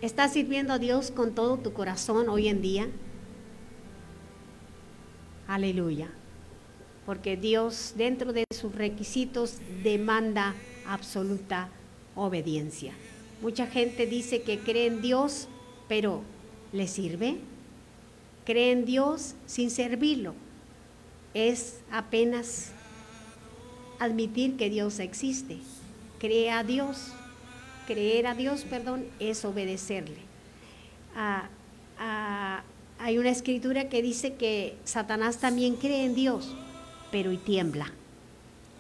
¿Estás sirviendo a Dios con todo tu corazón hoy en día? Aleluya. Porque Dios dentro de sus requisitos demanda absoluta obediencia. Mucha gente dice que cree en Dios, pero ¿le sirve? Cree en Dios sin servirlo. Es apenas admitir que Dios existe. Cree a Dios, creer a Dios, perdón, es obedecerle. Ah, ah, hay una escritura que dice que Satanás también cree en Dios, pero y tiembla.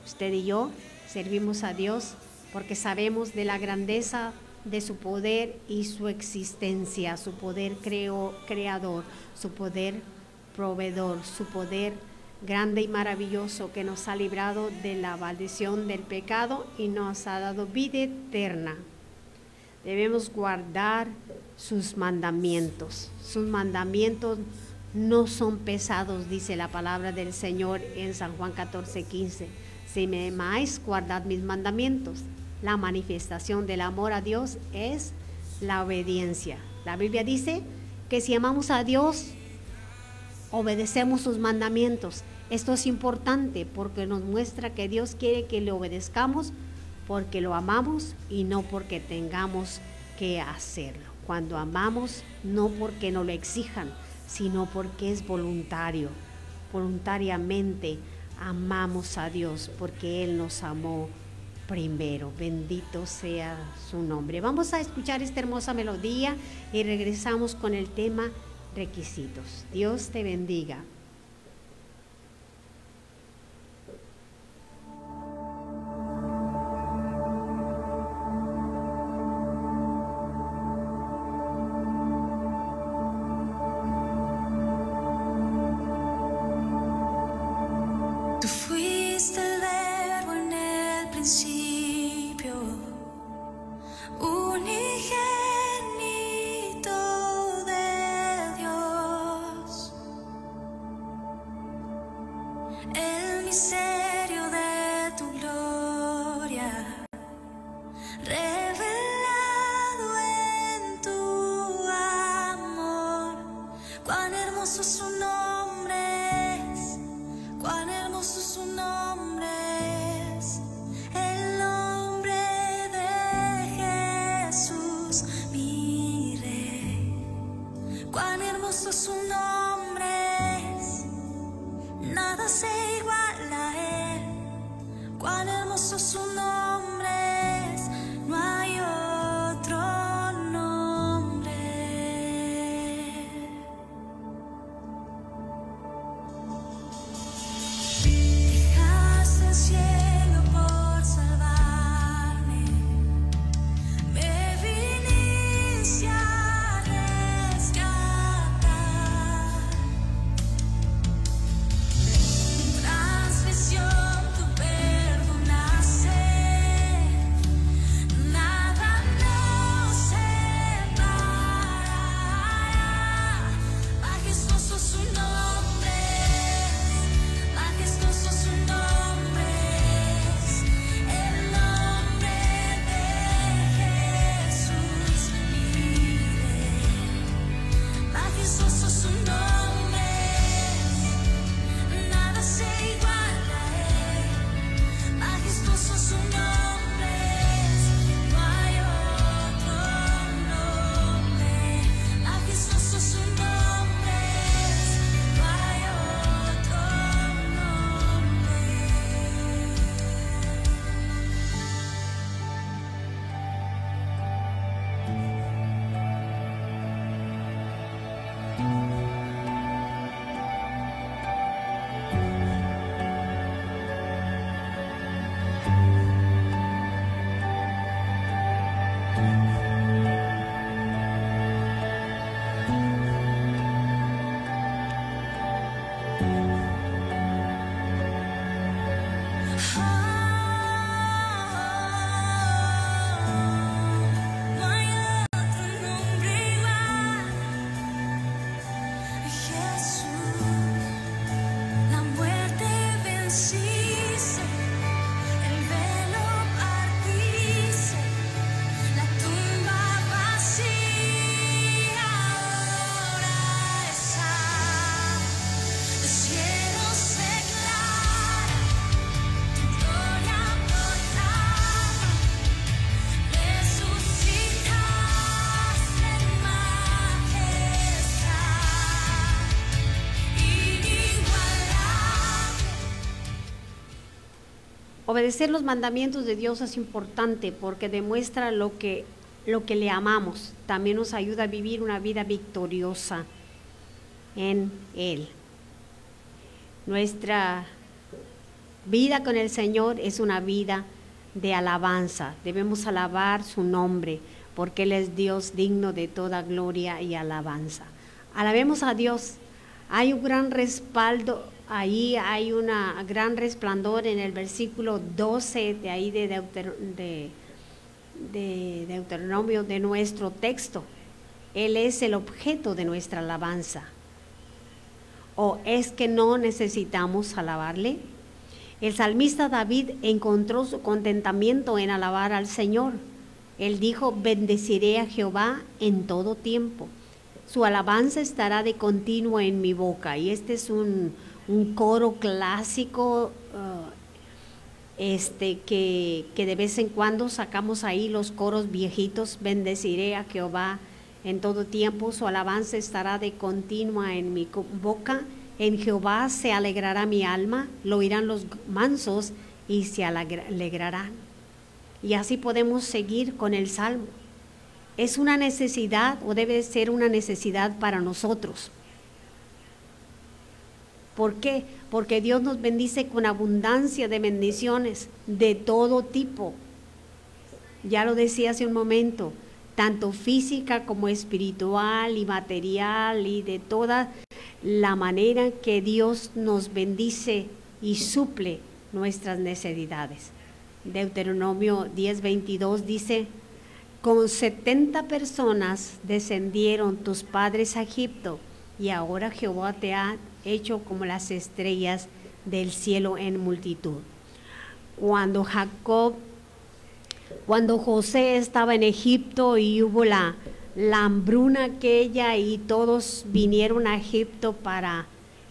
Usted y yo servimos a Dios porque sabemos de la grandeza de su poder y su existencia, su poder creo, creador, su poder proveedor, su poder grande y maravilloso que nos ha librado de la maldición del pecado y nos ha dado vida eterna. Debemos guardar sus mandamientos. Sus mandamientos no son pesados, dice la palabra del Señor en San Juan 14, 15. Si me amáis, guardad mis mandamientos. La manifestación del amor a Dios es la obediencia. La Biblia dice que si amamos a Dios, obedecemos sus mandamientos. Esto es importante porque nos muestra que Dios quiere que le obedezcamos porque lo amamos y no porque tengamos que hacerlo. Cuando amamos, no porque nos lo exijan, sino porque es voluntario. Voluntariamente amamos a Dios porque Él nos amó primero. Bendito sea su nombre. Vamos a escuchar esta hermosa melodía y regresamos con el tema requisitos. Dios te bendiga. Obedecer los mandamientos de Dios es importante porque demuestra lo que, lo que le amamos. También nos ayuda a vivir una vida victoriosa en Él. Nuestra vida con el Señor es una vida de alabanza. Debemos alabar su nombre porque Él es Dios digno de toda gloria y alabanza. Alabemos a Dios. Hay un gran respaldo, ahí hay un gran resplandor en el versículo 12 de ahí de, de Deuteronomio de nuestro texto. Él es el objeto de nuestra alabanza. ¿O es que no necesitamos alabarle? El salmista David encontró su contentamiento en alabar al Señor. Él dijo, bendeciré a Jehová en todo tiempo. Su alabanza estará de continuo en mi boca. Y este es un, un coro clásico uh, este, que, que de vez en cuando sacamos ahí los coros viejitos. Bendeciré a Jehová en todo tiempo. Su alabanza estará de continua en mi boca. En Jehová se alegrará mi alma, lo oirán los mansos y se alegra- alegrarán. Y así podemos seguir con el salmo. Es una necesidad o debe ser una necesidad para nosotros. ¿Por qué? Porque Dios nos bendice con abundancia de bendiciones de todo tipo. Ya lo decía hace un momento, tanto física como espiritual y material y de toda la manera que Dios nos bendice y suple nuestras necesidades. Deuteronomio 10:22 dice, con 70 personas descendieron tus padres a Egipto y ahora Jehová te ha hecho como las estrellas del cielo en multitud. Cuando Jacob, cuando José estaba en Egipto y hubo la, hambruna aquella y todos vinieron a Egipto para,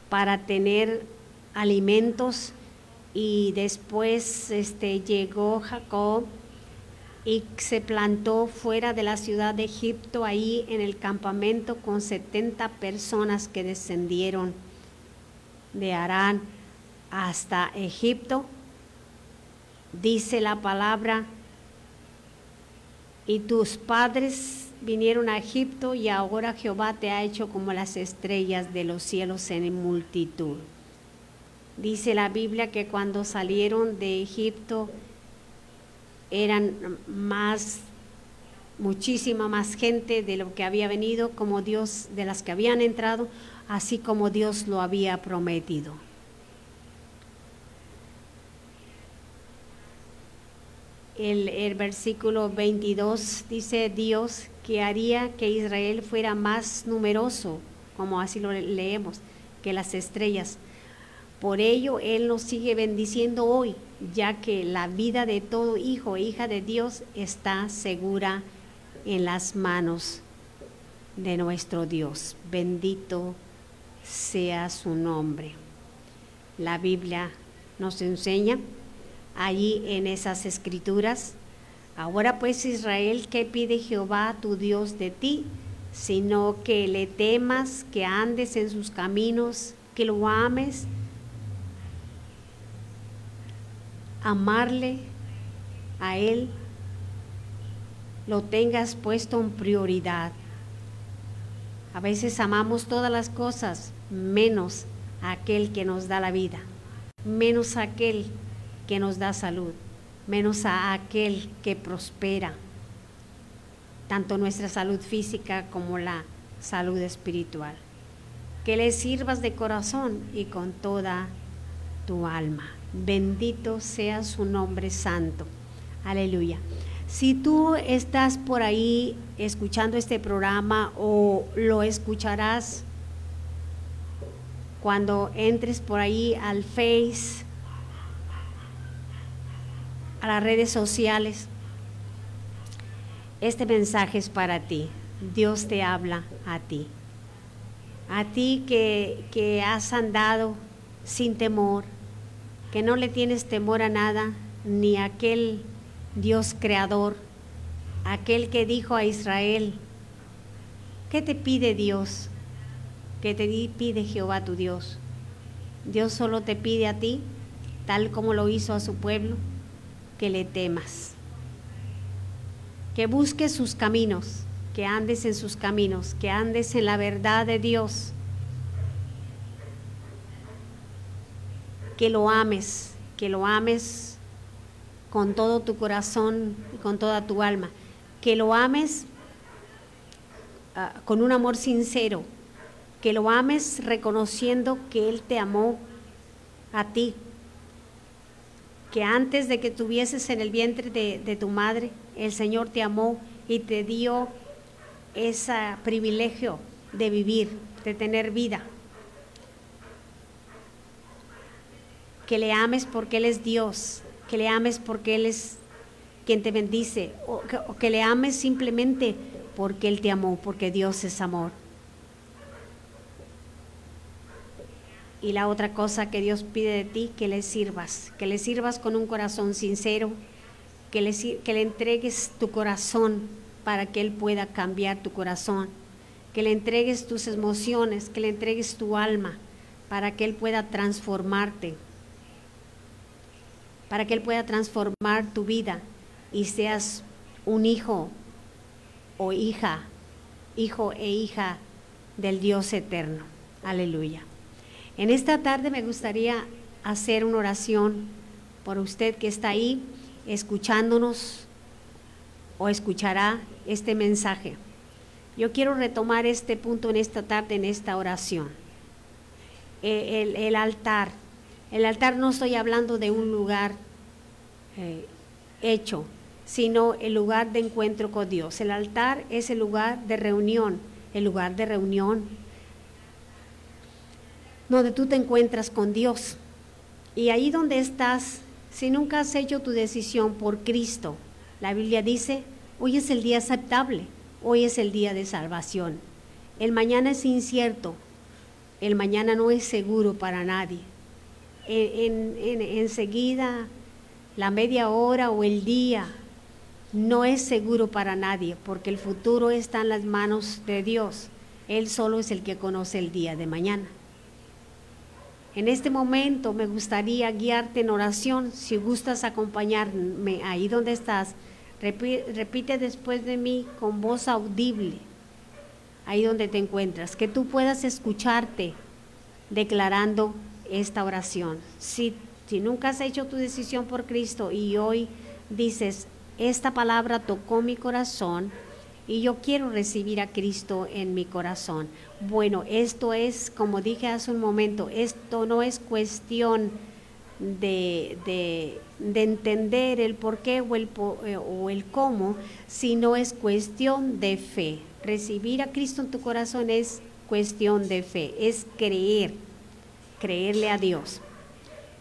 para tener alimentos y después este, llegó Jacob y se plantó fuera de la ciudad de Egipto, ahí en el campamento, con 70 personas que descendieron de Arán hasta Egipto. Dice la palabra, y tus padres vinieron a Egipto y ahora Jehová te ha hecho como las estrellas de los cielos en multitud. Dice la Biblia que cuando salieron de Egipto, eran más, muchísima más gente de lo que había venido, como Dios, de las que habían entrado, así como Dios lo había prometido. El, el versículo 22 dice Dios que haría que Israel fuera más numeroso, como así lo leemos, que las estrellas. Por ello Él nos sigue bendiciendo hoy, ya que la vida de todo hijo e hija de Dios está segura en las manos de nuestro Dios. Bendito sea su nombre. La Biblia nos enseña allí en esas escrituras. Ahora pues Israel, ¿qué pide Jehová tu Dios de ti? Sino que le temas, que andes en sus caminos, que lo ames, amarle a Él, lo tengas puesto en prioridad. A veces amamos todas las cosas menos a aquel que nos da la vida, menos a aquel que nos da salud, menos a aquel que prospera, tanto nuestra salud física como la salud espiritual. Que le sirvas de corazón y con toda tu alma. Bendito sea su nombre santo. Aleluya. Si tú estás por ahí escuchando este programa o lo escucharás cuando entres por ahí al Face, a las redes sociales, este mensaje es para ti. Dios te habla a ti. A ti que, que has andado sin temor, que no le tienes temor a nada, ni a aquel Dios creador, aquel que dijo a Israel, ¿qué te pide Dios? ¿Qué te pide Jehová tu Dios? Dios solo te pide a ti, tal como lo hizo a su pueblo, que le temas, que busques sus caminos, que andes en sus caminos, que andes en la verdad de Dios. Que lo ames, que lo ames con todo tu corazón y con toda tu alma, que lo ames uh, con un amor sincero, que lo ames reconociendo que Él te amó a ti, que antes de que tuvieses en el vientre de, de tu madre, el Señor te amó y te dio ese privilegio de vivir, de tener vida. que le ames porque Él es Dios, que le ames porque Él es quien te bendice, o que, o que le ames simplemente porque Él te amó, porque Dios es amor. Y la otra cosa que Dios pide de ti, que le sirvas, que le sirvas con un corazón sincero, que le, entregues tu corazón para que Él pueda cambiar tu corazón, que le entregues tus emociones, que le entregues tu alma para que Él pueda transformarte para que Él pueda transformar tu vida y seas un hijo o hija, hijo e hija del Dios eterno. Aleluya. En esta tarde me gustaría hacer una oración por usted que está ahí escuchándonos o escuchará este mensaje. Yo quiero retomar este punto en esta tarde, en esta oración. El, el altar el altar no estoy hablando de un lugar eh, hecho, sino el lugar de encuentro con Dios. El altar es el lugar de reunión, el lugar de reunión donde tú te encuentras con Dios. Y ahí donde estás, si nunca has hecho tu decisión por Cristo, la Biblia dice, hoy es el día aceptable, Hoy es el día de salvación. El mañana es incierto. El mañana no es seguro para nadie. En, en- en- enseguida, la media hora o el día no es seguro para nadie, porque el futuro está en las manos de Dios. Él solo es el que conoce el día de mañana. En este momento me gustaría guiarte en oración. Si gustas acompañarme ahí donde estás, repi- repite después de mí con voz audible, ahí donde te encuentras, que tú puedas escucharte declarando esta oración. Si, si nunca has hecho tu decisión por Cristo y hoy dices, esta palabra tocó mi corazón y yo quiero recibir a Cristo en mi corazón. Bueno, esto es, como dije hace un momento, esto no es cuestión de, de- de entender el por qué o el, eh, o el cómo, sino es cuestión de fe. Recibir a Cristo en tu corazón es cuestión de fe, es creer, creerle a Dios.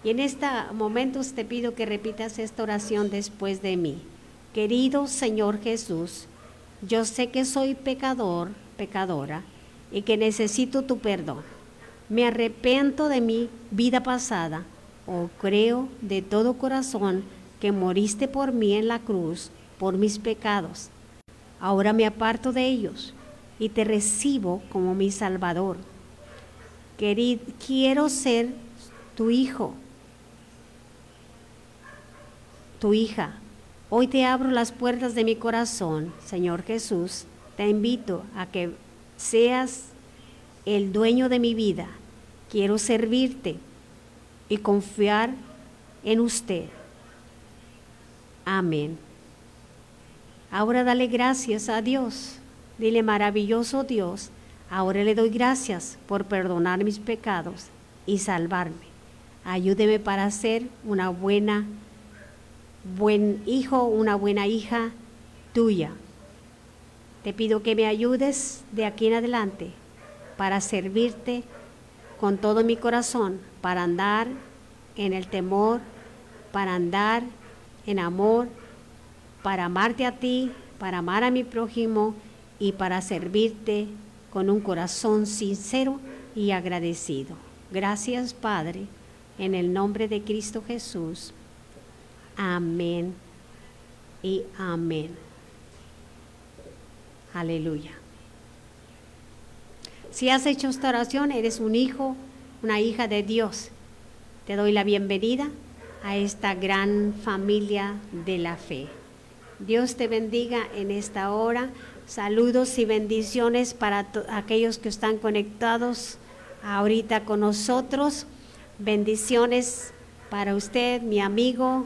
Y en este momento te pido que repitas esta oración después de mí. Querido Señor Jesús, yo sé que soy pecador, pecadora, y que necesito tu perdón. Me arrepiento de mi vida pasada, o creo de todo corazón que moriste por mí en la cruz, por mis pecados. Ahora me aparto de ellos y te recibo como mi Salvador. Queri- quiero ser tu hijo, tu hija. Hoy te abro las puertas de mi corazón, Señor Jesús. Te invito a que seas el dueño de mi vida. Quiero servirte y confiar en usted. Amén. Ahora dale gracias a Dios. Dile maravilloso Dios. Ahora le doy gracias por perdonar mis pecados y salvarme. Ayúdeme para ser una buena buen hijo, una buena hija tuya. Te pido que me ayudes de aquí en adelante para servirte con todo mi corazón, para andar en el temor, para andar en amor, para amarte a ti, para amar a mi prójimo y para servirte con un corazón sincero y agradecido. Gracias, Padre, en el nombre de Cristo Jesús. Amén y amén. Aleluya. Si has hecho esta oración, eres un hijo, una hija de Dios. Te doy la bienvenida a esta gran familia de la fe. Dios te bendiga en esta hora. Saludos y bendiciones para aquellos que están conectados ahorita con nosotros. Bendiciones para usted, mi amigo,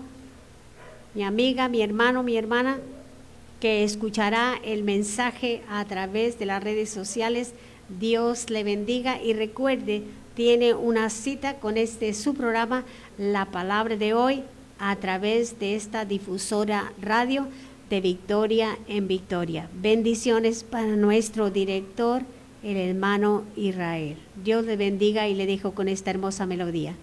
mi amiga, mi hermano, mi hermana, que escuchará el mensaje a través de las redes sociales. Dios le bendiga y recuerde, tiene una cita con este su programa, La Palabra de hoy, a través de esta difusora radio de Victoria en Victoria. Bendiciones para nuestro director, el hermano Israel. Dios le bendiga y le dejo con esta hermosa melodía.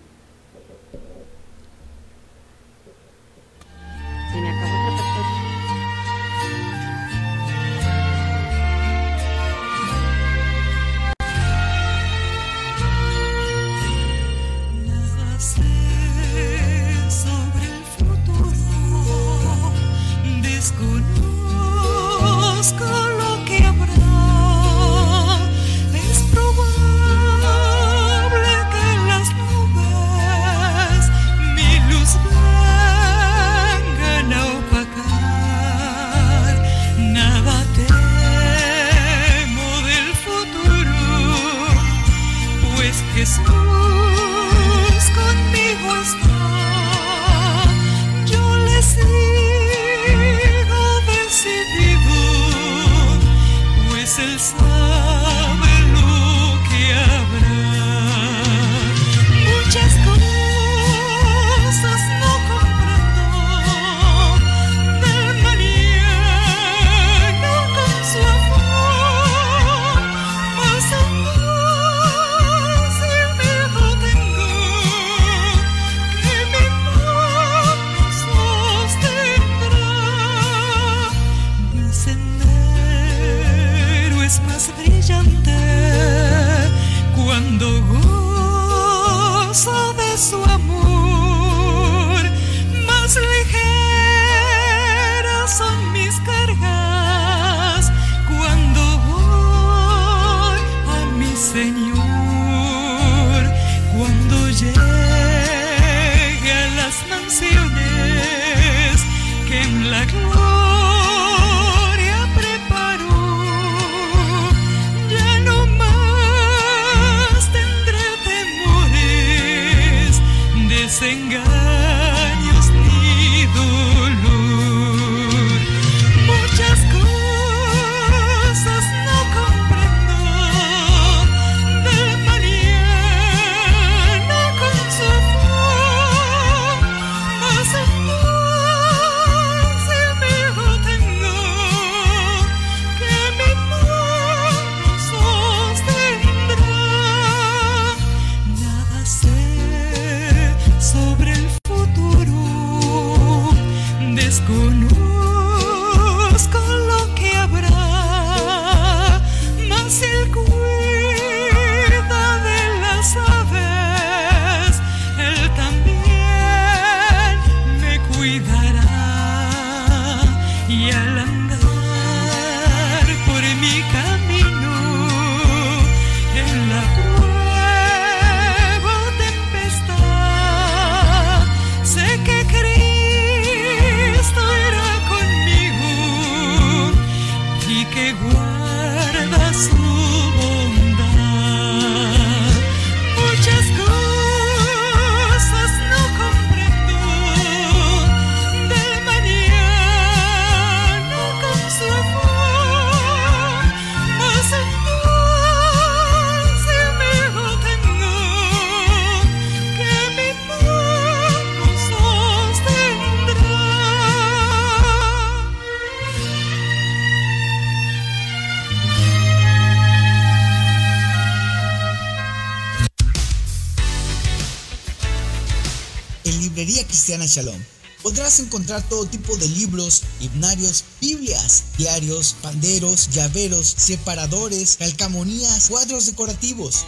Shalom podrás encontrar todo tipo de libros, himnarios, Biblias, diarios, panderos, llaveros, separadores, calcamonías, cuadros decorativos.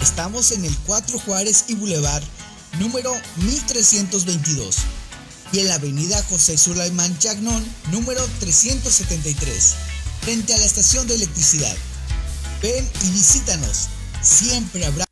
Estamos en el 4 Juárez y Boulevard, número 1322. Y en la avenida José Sulaimán Chagnón, número 373, frente a la estación de electricidad. Ven y visítanos. Siempre habrá